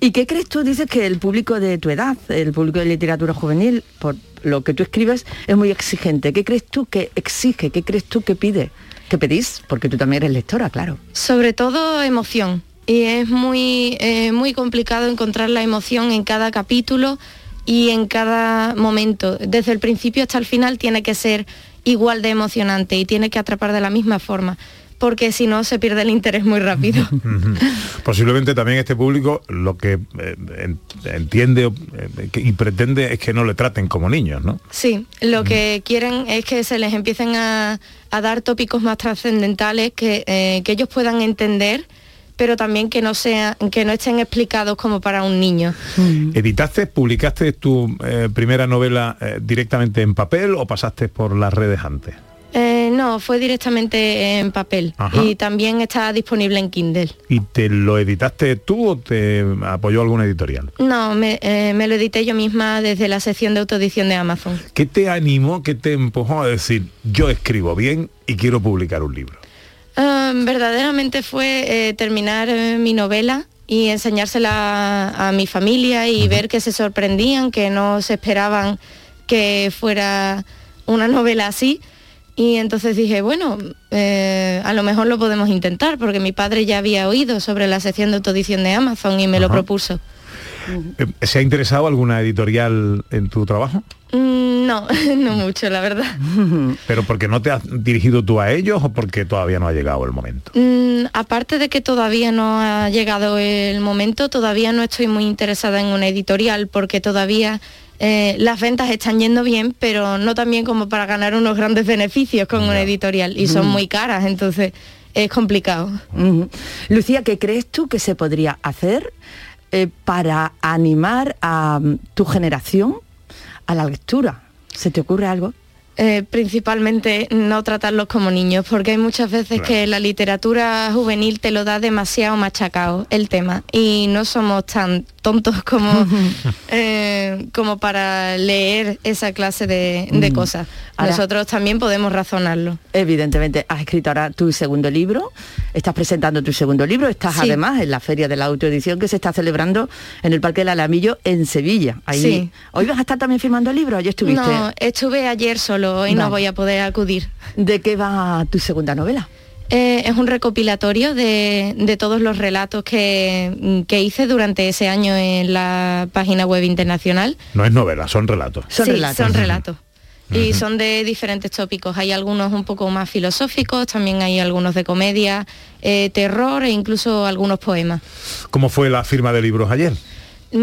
¿Y qué crees tú? Dices que el público de tu edad, el público de literatura juvenil, por lo que tú escribes, es muy exigente. ¿Qué crees tú que exige? ¿Qué crees tú que pide? ¿Qué pedís? Porque tú también eres lectora, claro. Sobre todo emoción. Y es muy, eh, muy complicado encontrar la emoción en cada capítulo y en cada momento. Desde el principio hasta el final tiene que ser igual de emocionante y tiene que atrapar de la misma forma. Porque si no se pierde el interés muy rápido. Posiblemente también este público lo que eh, en- entiende eh, y pretende es que no le traten como niños, ¿no? Sí, lo que quieren es que se les empiecen a, a dar tópicos más trascendentales que, eh, que ellos puedan entender, pero también que no sean, que no estén explicados como para un niño. ¿Editaste, publicaste tu eh, primera novela eh, directamente en papel o pasaste por las redes antes? Eh, no, fue directamente en papel Ajá. y también está disponible en Kindle. ¿Y te lo editaste tú o te apoyó alguna editorial? No, me, eh, me lo edité yo misma desde la sección de autoedición de Amazon. ¿Qué te animó, qué te empujó a decir, yo escribo bien y quiero publicar un libro? Ah, verdaderamente fue eh, terminar eh, mi novela y enseñársela a, a mi familia y ver que se sorprendían, que no se esperaban que fuera una novela así. Y entonces dije, bueno, eh, a lo mejor lo podemos intentar, porque mi padre ya había oído sobre la sección de autoedición de Amazon y me lo propuso. Eh, ¿Se ha interesado alguna editorial en tu trabajo? Mm, no, no mucho, la verdad. ¿Pero porque no te has dirigido tú a ellos o porque todavía no ha llegado el momento? Mm, aparte de que todavía no ha llegado el momento, todavía no estoy muy interesada en una editorial porque todavía eh, las ventas están yendo bien, pero no tan bien como para ganar unos grandes beneficios con una editorial y son Mm. muy caras, entonces es complicado. Lucía, ¿qué crees tú que se podría hacer eh, para animar a mm, tu generación a la lectura? ¿Se te ocurre algo? Eh, principalmente no tratarlos como niños, porque hay muchas veces que la literatura juvenil te lo da demasiado machacado el tema y no somos tan tontos como, eh, como para leer esa clase de, de Mm. cosas. Ahora- Nosotros también podemos razonarlo. Evidentemente, has escrito ahora tu segundo libro, estás presentando tu segundo libro, estás Sí. además en la Feria de la Autoedición que se está celebrando en el Parque del Alamillo en Sevilla. Ahí, Sí. ¿Hoy vas a estar también firmando libros? ¿Ayer estuviste? No, estuve ayer solo y no Vale. voy a poder acudir. ¿De qué va tu segunda novela? Eh, es un recopilatorio de, de todos los relatos que, que hice durante ese año en la página web internacional. No es novela, son relatos. sí, son relatos. Y son de diferentes tópicos. Hay algunos un poco más filosóficos, también hay algunos de comedia, eh, terror e incluso algunos poemas. ¿Cómo fue la firma de libros ayer?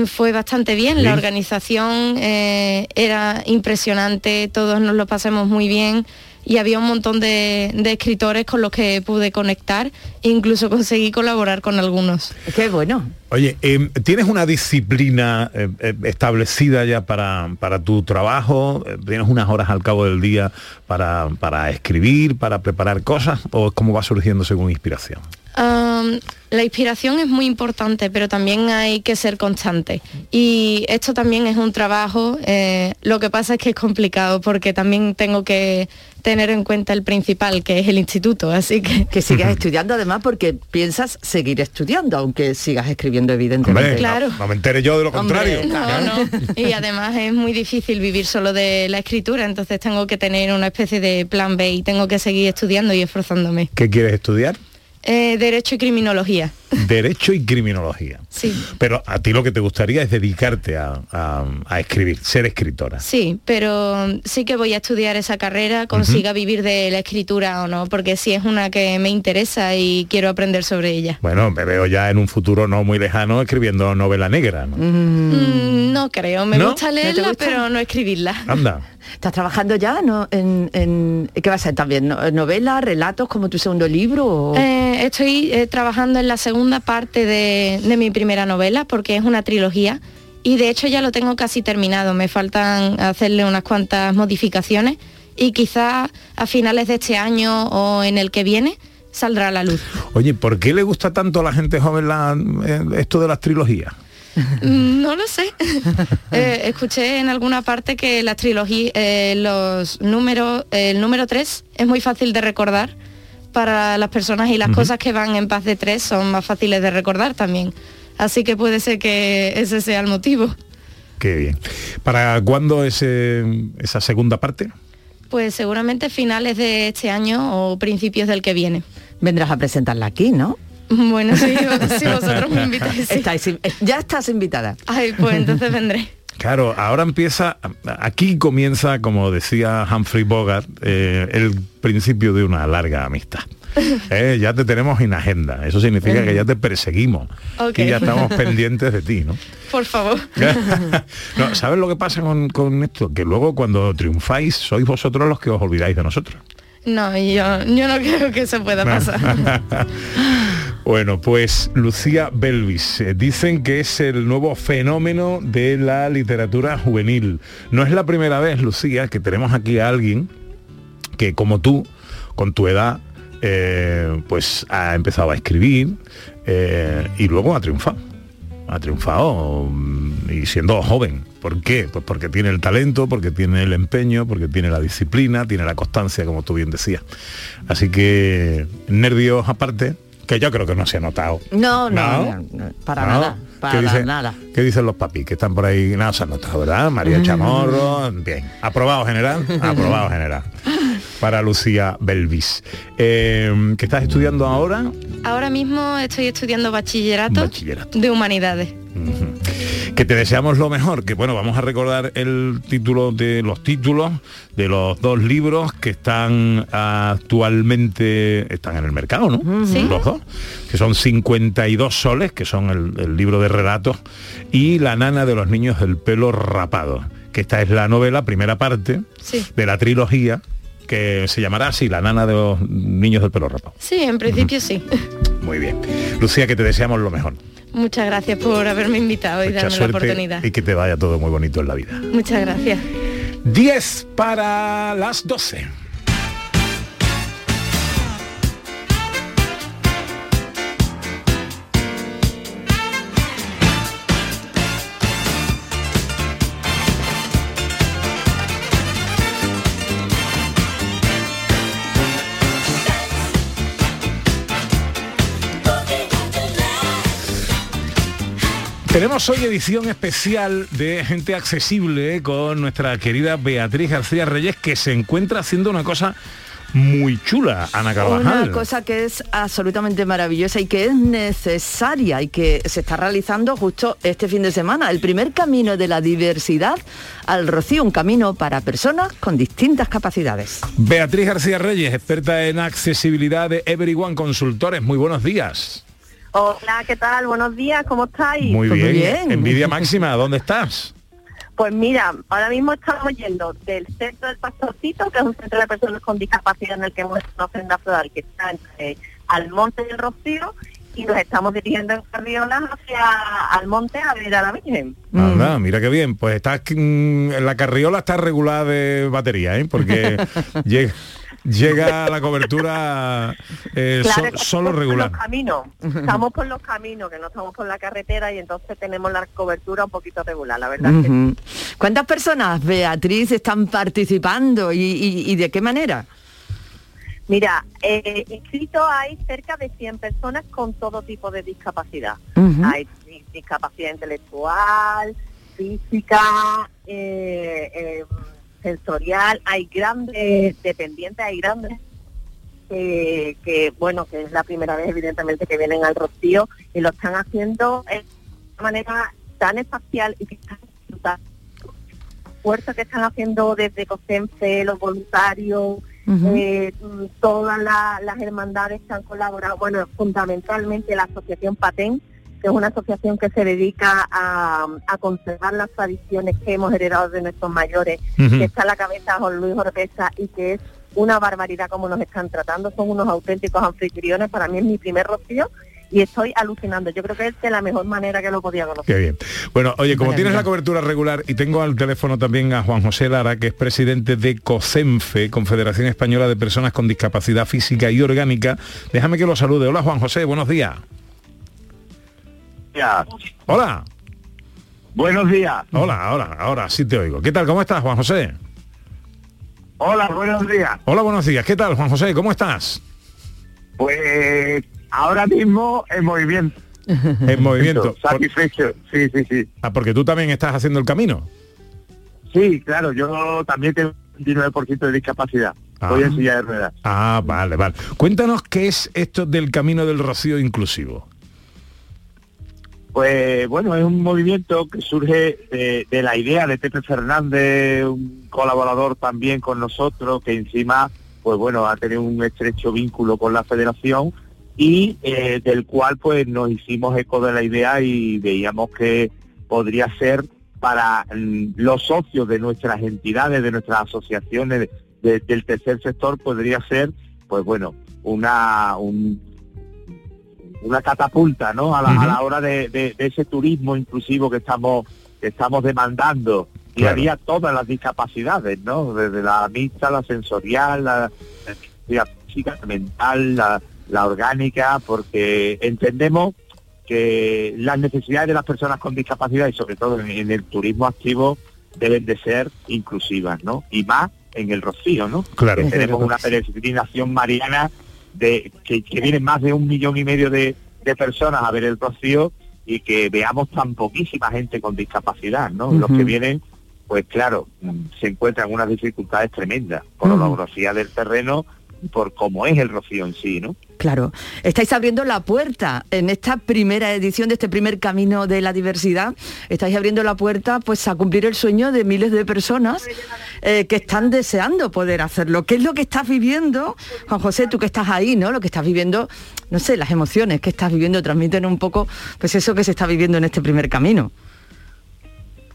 Fue bastante bien, Sí. la organización eh, era impresionante, todos nos lo pasamos muy bien y había un montón de, de escritores con los que pude conectar, e incluso conseguí colaborar con algunos. Qué bueno. Oye, em, ¿tienes una disciplina eh, eh, establecida ya para, para tu trabajo? Eh, ¿Tienes unas horas al cabo del día para, para escribir, para preparar cosas? ¿O es cómo va surgiendo según inspiración? La inspiración es muy importante, pero también hay que ser constante. Y esto también es un trabajo, eh, lo que pasa es que es complicado porque también tengo que tener en cuenta el principal, que es el instituto, así que... Que sigas estudiando además porque piensas seguir estudiando, aunque sigas escribiendo evidentemente. Hombre, Claro. no, no me entere yo de lo contrario. No, no. Y además es muy difícil vivir solo de la escritura, entonces tengo que tener una especie de plan B y tengo que seguir estudiando y esforzándome. ¿Qué quieres estudiar? Eh, Derecho y criminología. Derecho y criminología. Sí. Pero a ti lo que te gustaría es dedicarte a, a- a escribir, ser escritora. Sí, pero sí que voy a estudiar esa carrera, consiga vivir de la escritura o no, porque sí es una que me interesa y quiero aprender sobre ella. Bueno, me veo ya en un futuro no muy lejano escribiendo novela negra. ¿no? Mm, no creo, me ¿No? gusta ¿No te leerla, gusta? pero no escribirla. Anda. ¿Estás trabajando ya no, en, en- qué va a ser también? ¿No- ¿Novelas, relatos como tu segundo libro? o- Eh, estoy eh, trabajando en la segunda parte de, de mi primera novela porque es una trilogía y de hecho ya lo tengo casi terminado. Me faltan hacerle unas cuantas modificaciones y quizá a finales de este año o en el que viene saldrá a la luz. Oye, ¿por qué le gusta tanto a la gente joven la- eh, esto de las trilogías? No lo sé. Eh, escuché en alguna parte que las trilogías, eh, los números, el número 3 es muy fácil de recordar para las personas y las cosas que van en paz de tres son más fáciles de recordar también. Así que puede ser que ese sea el motivo. Qué bien. ¿Para cuándo ese, esa segunda parte? Pues seguramente finales de este año o principios del que viene. Vendrás a presentarla aquí, ¿no? Bueno, si, si vosotros me invitáis. sí. Estáis eh, ya estás invitada. Ay, pues entonces vendré. Claro, ahora empieza, aquí comienza, como decía Humphrey Bogart, eh, el principio de una larga amistad. Eh, ya te tenemos en agenda. Eso significa que ya te perseguimos. Ok. Y ya estamos pendientes de ti, ¿no? Por favor. no, ¿Sabes lo que pasa con, con esto? Que luego cuando triunfáis sois vosotros los que os olvidáis de nosotros. No, yo, yo no creo que eso pueda pasar. Bueno, pues Lucía Belvis, eh, dicen que es el nuevo fenómeno de la literatura juvenil. No es la primera vez, Lucía, que tenemos aquí a alguien que como tú, con tu edad, eh, pues ha empezado a escribir eh, y luego ha triunfado. Ha triunfado mm, y siendo joven. ¿Por qué? Pues porque tiene el talento, porque tiene el empeño, porque tiene la disciplina, tiene la constancia, como tú bien decías. Así que nervios aparte, que yo creo que no se ha notado. No, no, ¿No? no, no, para ¿No? nada, ¿Qué para dice- nada. ¿Qué dicen los papis que están por ahí? Nada, se ha notado, ¿verdad? María Chamorro, bien. Aprobado general, aprobado general. Para Lucía Belvis. Eh, ¿Qué estás estudiando ahora? Ahora mismo estoy estudiando bachillerato, Bachillerato. de humanidades. Que te deseamos lo mejor, que bueno, vamos a recordar el título de los títulos de los dos libros que están actualmente, están en el mercado, ¿no? Sí. Los dos, que son 52 soles, que son el, el libro de relatos, y La nana de los niños del pelo rapado, que esta es la novela, primera parte, Sí. de la trilogía, que se llamará así, La nana de los niños del pelo rapado. Sí, en principio sí. Muy bien. Lucía, que te deseamos lo mejor. Muchas gracias por haberme invitado y Mucha darme la oportunidad. y que te vaya todo muy bonito en la vida. Muchas gracias. 10 para las 12. Tenemos hoy edición especial de Gente Accesible con nuestra querida Beatriz García Reyes que se encuentra haciendo una cosa muy chula, Ana Carvajal. Una cosa que es absolutamente maravillosa y que es necesaria y que se está realizando justo este fin de semana, el primer camino de la diversidad al Rocío, un camino para personas con distintas capacidades. Beatriz García Reyes, experta en accesibilidad de Everyone Consultores. Muy buenos días. Hola, ¿qué tal? Buenos días, ¿cómo estáis? Muy bien. Envidia máxima, ¿dónde estás? Pues mira, ahora mismo estamos yendo del centro del Pastorcito, que es un centro de personas con discapacidad en el que hemos hecho una ofrenda floral que está entre Almonte del Rocío y nos estamos dirigiendo en Carriolas hacia Almonte a ver a la Virgen. Anda, mira qué bien. Pues está la carriola está regulada de batería, ¿eh? Porque llega, llega la cobertura eh, Claro, que solo por regular. los caminos, estamos por los caminos, que no estamos por la carretera y entonces tenemos la cobertura un poquito regular, la verdad. que Ujú. ¿Cuántas personas, Beatriz, están participando y, y- y de qué manera? Mira, eh, inscrito hay cerca de 100 personas con todo tipo de discapacidad. Hay di- discapacidad intelectual, física, eh, eh, sensorial, hay grandes dependientes, hay grandes eh, que, bueno, que es la primera vez evidentemente que vienen al Rocío y lo están haciendo de una manera tan espacial y que están disfrutando. esfuerzo que están haciendo desde COSENFE, los voluntarios, eh, todas la- las hermandades que han colaborado, bueno, fundamentalmente la asociación PATEN, que es una asociación que se dedica a, a conservar las tradiciones que hemos heredado de nuestros mayores, que está a la cabeza Juan Luis Oropesa y que es una barbaridad como nos están tratando, son unos auténticos anfitriones, para mí es mi primer rocío y estoy alucinando, yo creo que es de la mejor manera que lo podía conocer. Qué bien. Bueno, oye, como tienes la cobertura regular y tengo al teléfono también a Juan José Lara, que es presidente de COCENFE, Confederación Española de Personas con Discapacidad Física y Orgánica, déjame que lo salude. Hola Juan José, buenos días. Hola. Buenos días. Hola, ahora, ahora sí te oigo. ¿Qué tal? ¿Cómo estás, Juan José? Hola, buenos días. Hola, buenos días. ¿Qué tal, Juan José? ¿Cómo estás? Pues ahora mismo en movimiento. En movimiento. Satisfecho. Sí, sí, sí. Ah, porque tú también estás haciendo el camino. Sí, claro, yo también tengo un 29% de discapacidad. Estoy en silla de ruedas. Ah, vale, vale. Cuéntanos qué es esto del Camino del Rocío Inclusivo. Pues bueno, es un movimiento que surge de, la idea de Pepe Fernández, un colaborador también con nosotros, que encima pues bueno, ha tenido un estrecho vínculo con la federación y eh, del cual pues nos hicimos eco de la idea y veíamos que podría ser para mm, los socios de nuestras entidades, de nuestras asociaciones de- del tercer sector, podría ser, pues bueno, una un- una catapulta, ¿no? A la, a la hora de, de- de ese turismo inclusivo que estamos que estamos demandando y Claro. haría todas las discapacidades, ¿no? Desde la mixta, la sensorial, la, la física, la mental, la, la orgánica, porque entendemos que las necesidades de las personas con discapacidad y sobre todo en, en el turismo activo deben de ser inclusivas, ¿no? Y más en el Rocío, ¿no? Claro. Que tenemos una peregrinación mariana de que, que vienen más de un millón y medio de, de personas a ver el Rocío y que veamos tan poquísima gente con discapacidad, ¿no? Los que vienen, pues claro, mm, se encuentran unas dificultades tremendas por la orografía del terreno por cómo es el Rocío en sí, ¿no? Claro, estáis abriendo la puerta en esta primera edición de este primer camino de la diversidad. Estáis abriendo la puerta pues a cumplir el sueño de miles de personas eh, que están deseando poder hacerlo. ¿Qué es lo que estás viviendo, Juan José, tú que estás ahí, ¿no? Lo que estás viviendo, no sé, las emociones que estás viviendo, transmiten un poco pues eso que se está viviendo en este primer camino.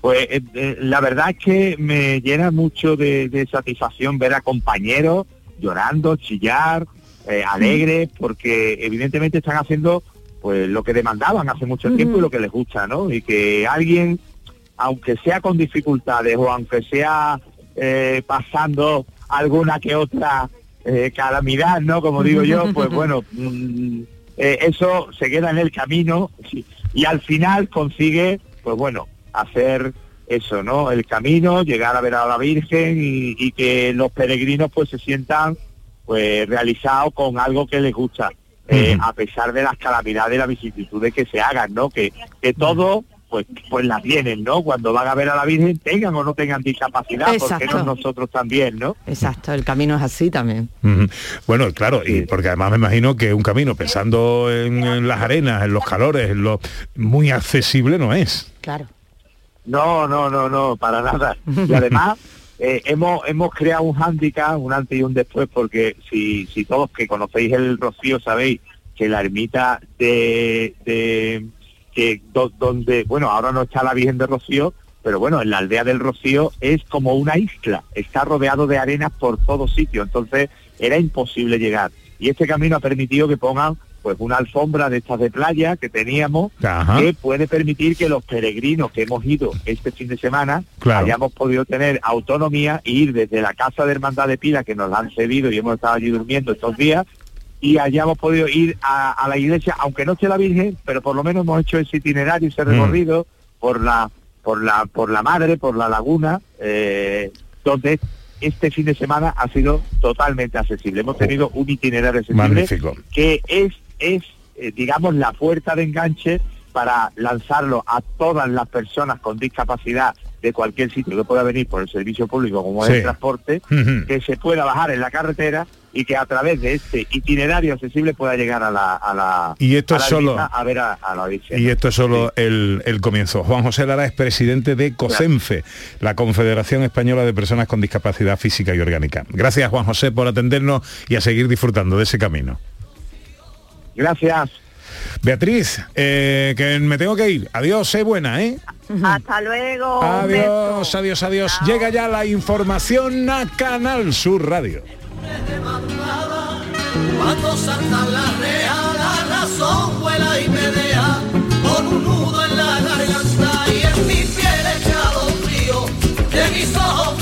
Pues eh, eh, la verdad es que me llena mucho de, de satisfacción ver a compañeros llorando, chillar, eh, alegres, porque evidentemente están haciendo pues lo que demandaban hace mucho tiempo y lo que les gusta, ¿no? Y que alguien, aunque sea con dificultades o aunque sea eh, pasando alguna que otra eh, calamidad, ¿no? Como digo yo, pues bueno, mm, eh, eso se queda en el camino y, y al final consigue, pues bueno, hacer eso, ¿no? El camino, llegar a ver a la Virgen y, y que los peregrinos pues se sientan pues realizados con algo que les gusta, eh, a pesar de las calamidades y las vicisitudes que se hagan, ¿no? Que, que todo pues pues la tienen, ¿no? Cuando van a ver a la Virgen, tengan o no tengan discapacidad, porque no nosotros también, ¿no? Exacto, el camino es así también. Bueno, claro, y porque además me imagino que un camino pensando en, en las arenas, en los calores, en lo muy accesible no es. Claro. No, no, no, no, para nada. Y además eh, hemos hemos creado un hándicap, un antes y un después, porque si, si todos que conocéis el Rocío sabéis que la ermita de, de que do- donde, bueno, ahora no está la Virgen de Rocío, pero bueno, en la aldea del Rocío es como una isla, está rodeado de arenas por todos sitios, entonces era imposible llegar. Y este camino ha permitido que pongan pues una alfombra de estas de playa que teníamos Ajá. que puede permitir que los peregrinos que hemos ido este fin de semana Claro. hayamos podido tener autonomía e ir desde la casa de Hermandad de Pila que nos la han cedido y hemos estado allí durmiendo estos días y hayamos podido ir a, a la iglesia, aunque no esté la Virgen, pero por lo menos hemos hecho ese itinerario, ese Mm. recorrido por la por la por la madre, por la laguna, eh, donde este fin de semana ha sido totalmente accesible. Hemos tenido un itinerario accesible Magnífico. que es, es eh, digamos, la puerta de enganche para lanzarlo a todas las personas con discapacidad de cualquier sitio que pueda venir por el servicio público como es Sí. el transporte, que se pueda bajar en la carretera y que a través de este itinerario accesible pueda llegar a la, a la, Y esto a la solo- a ver a, a la Virgen. Y esto es solo el, el comienzo. Juan José Lara es presidente de COSENFE, la Confederación Española de Personas con Discapacidad Física y Orgánica. Gracias, Juan José, por atendernos y a seguir disfrutando de ese camino. Gracias. Beatriz, eh, que me tengo que ir. Adiós, sé buena, ¿eh? Hasta luego. Adiós, adiós, adiós. Llega ya la información a Canal Sur Radio. Cuando salta la real, la razón vuela y me deja con un nudo en la garganta y en mi piel echado frío. De mis ojos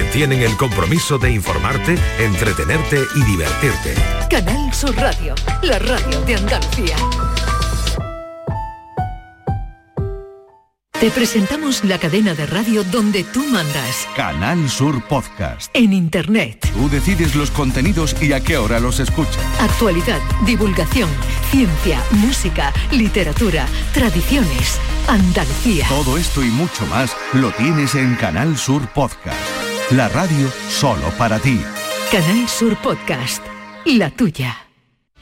que tienen el compromiso de informarte, entretenerte y divertirte. Canal Sur Radio, la radio de Andalucía. Te presentamos la cadena de radio donde tú mandas. Canal Sur Podcast. En Internet. Tú decides los contenidos y a qué hora los escuchas. Actualidad, divulgación, ciencia, música, literatura, tradiciones, Andalucía. Todo esto y mucho más lo tienes en Canal Sur Podcast. La radio solo para ti. Canal Sur Podcast, la tuya.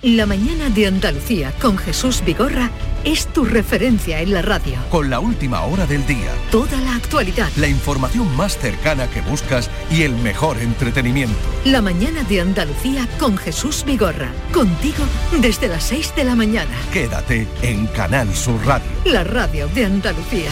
La mañana de Andalucía con Jesús Vigorra es tu referencia en la radio. Con la última hora del día. Toda la actualidad. La información más cercana que buscas y el mejor entretenimiento. La mañana de Andalucía con Jesús Vigorra. Contigo desde las 6 de la mañana. Quédate en Canal Sur Radio. La radio de Andalucía.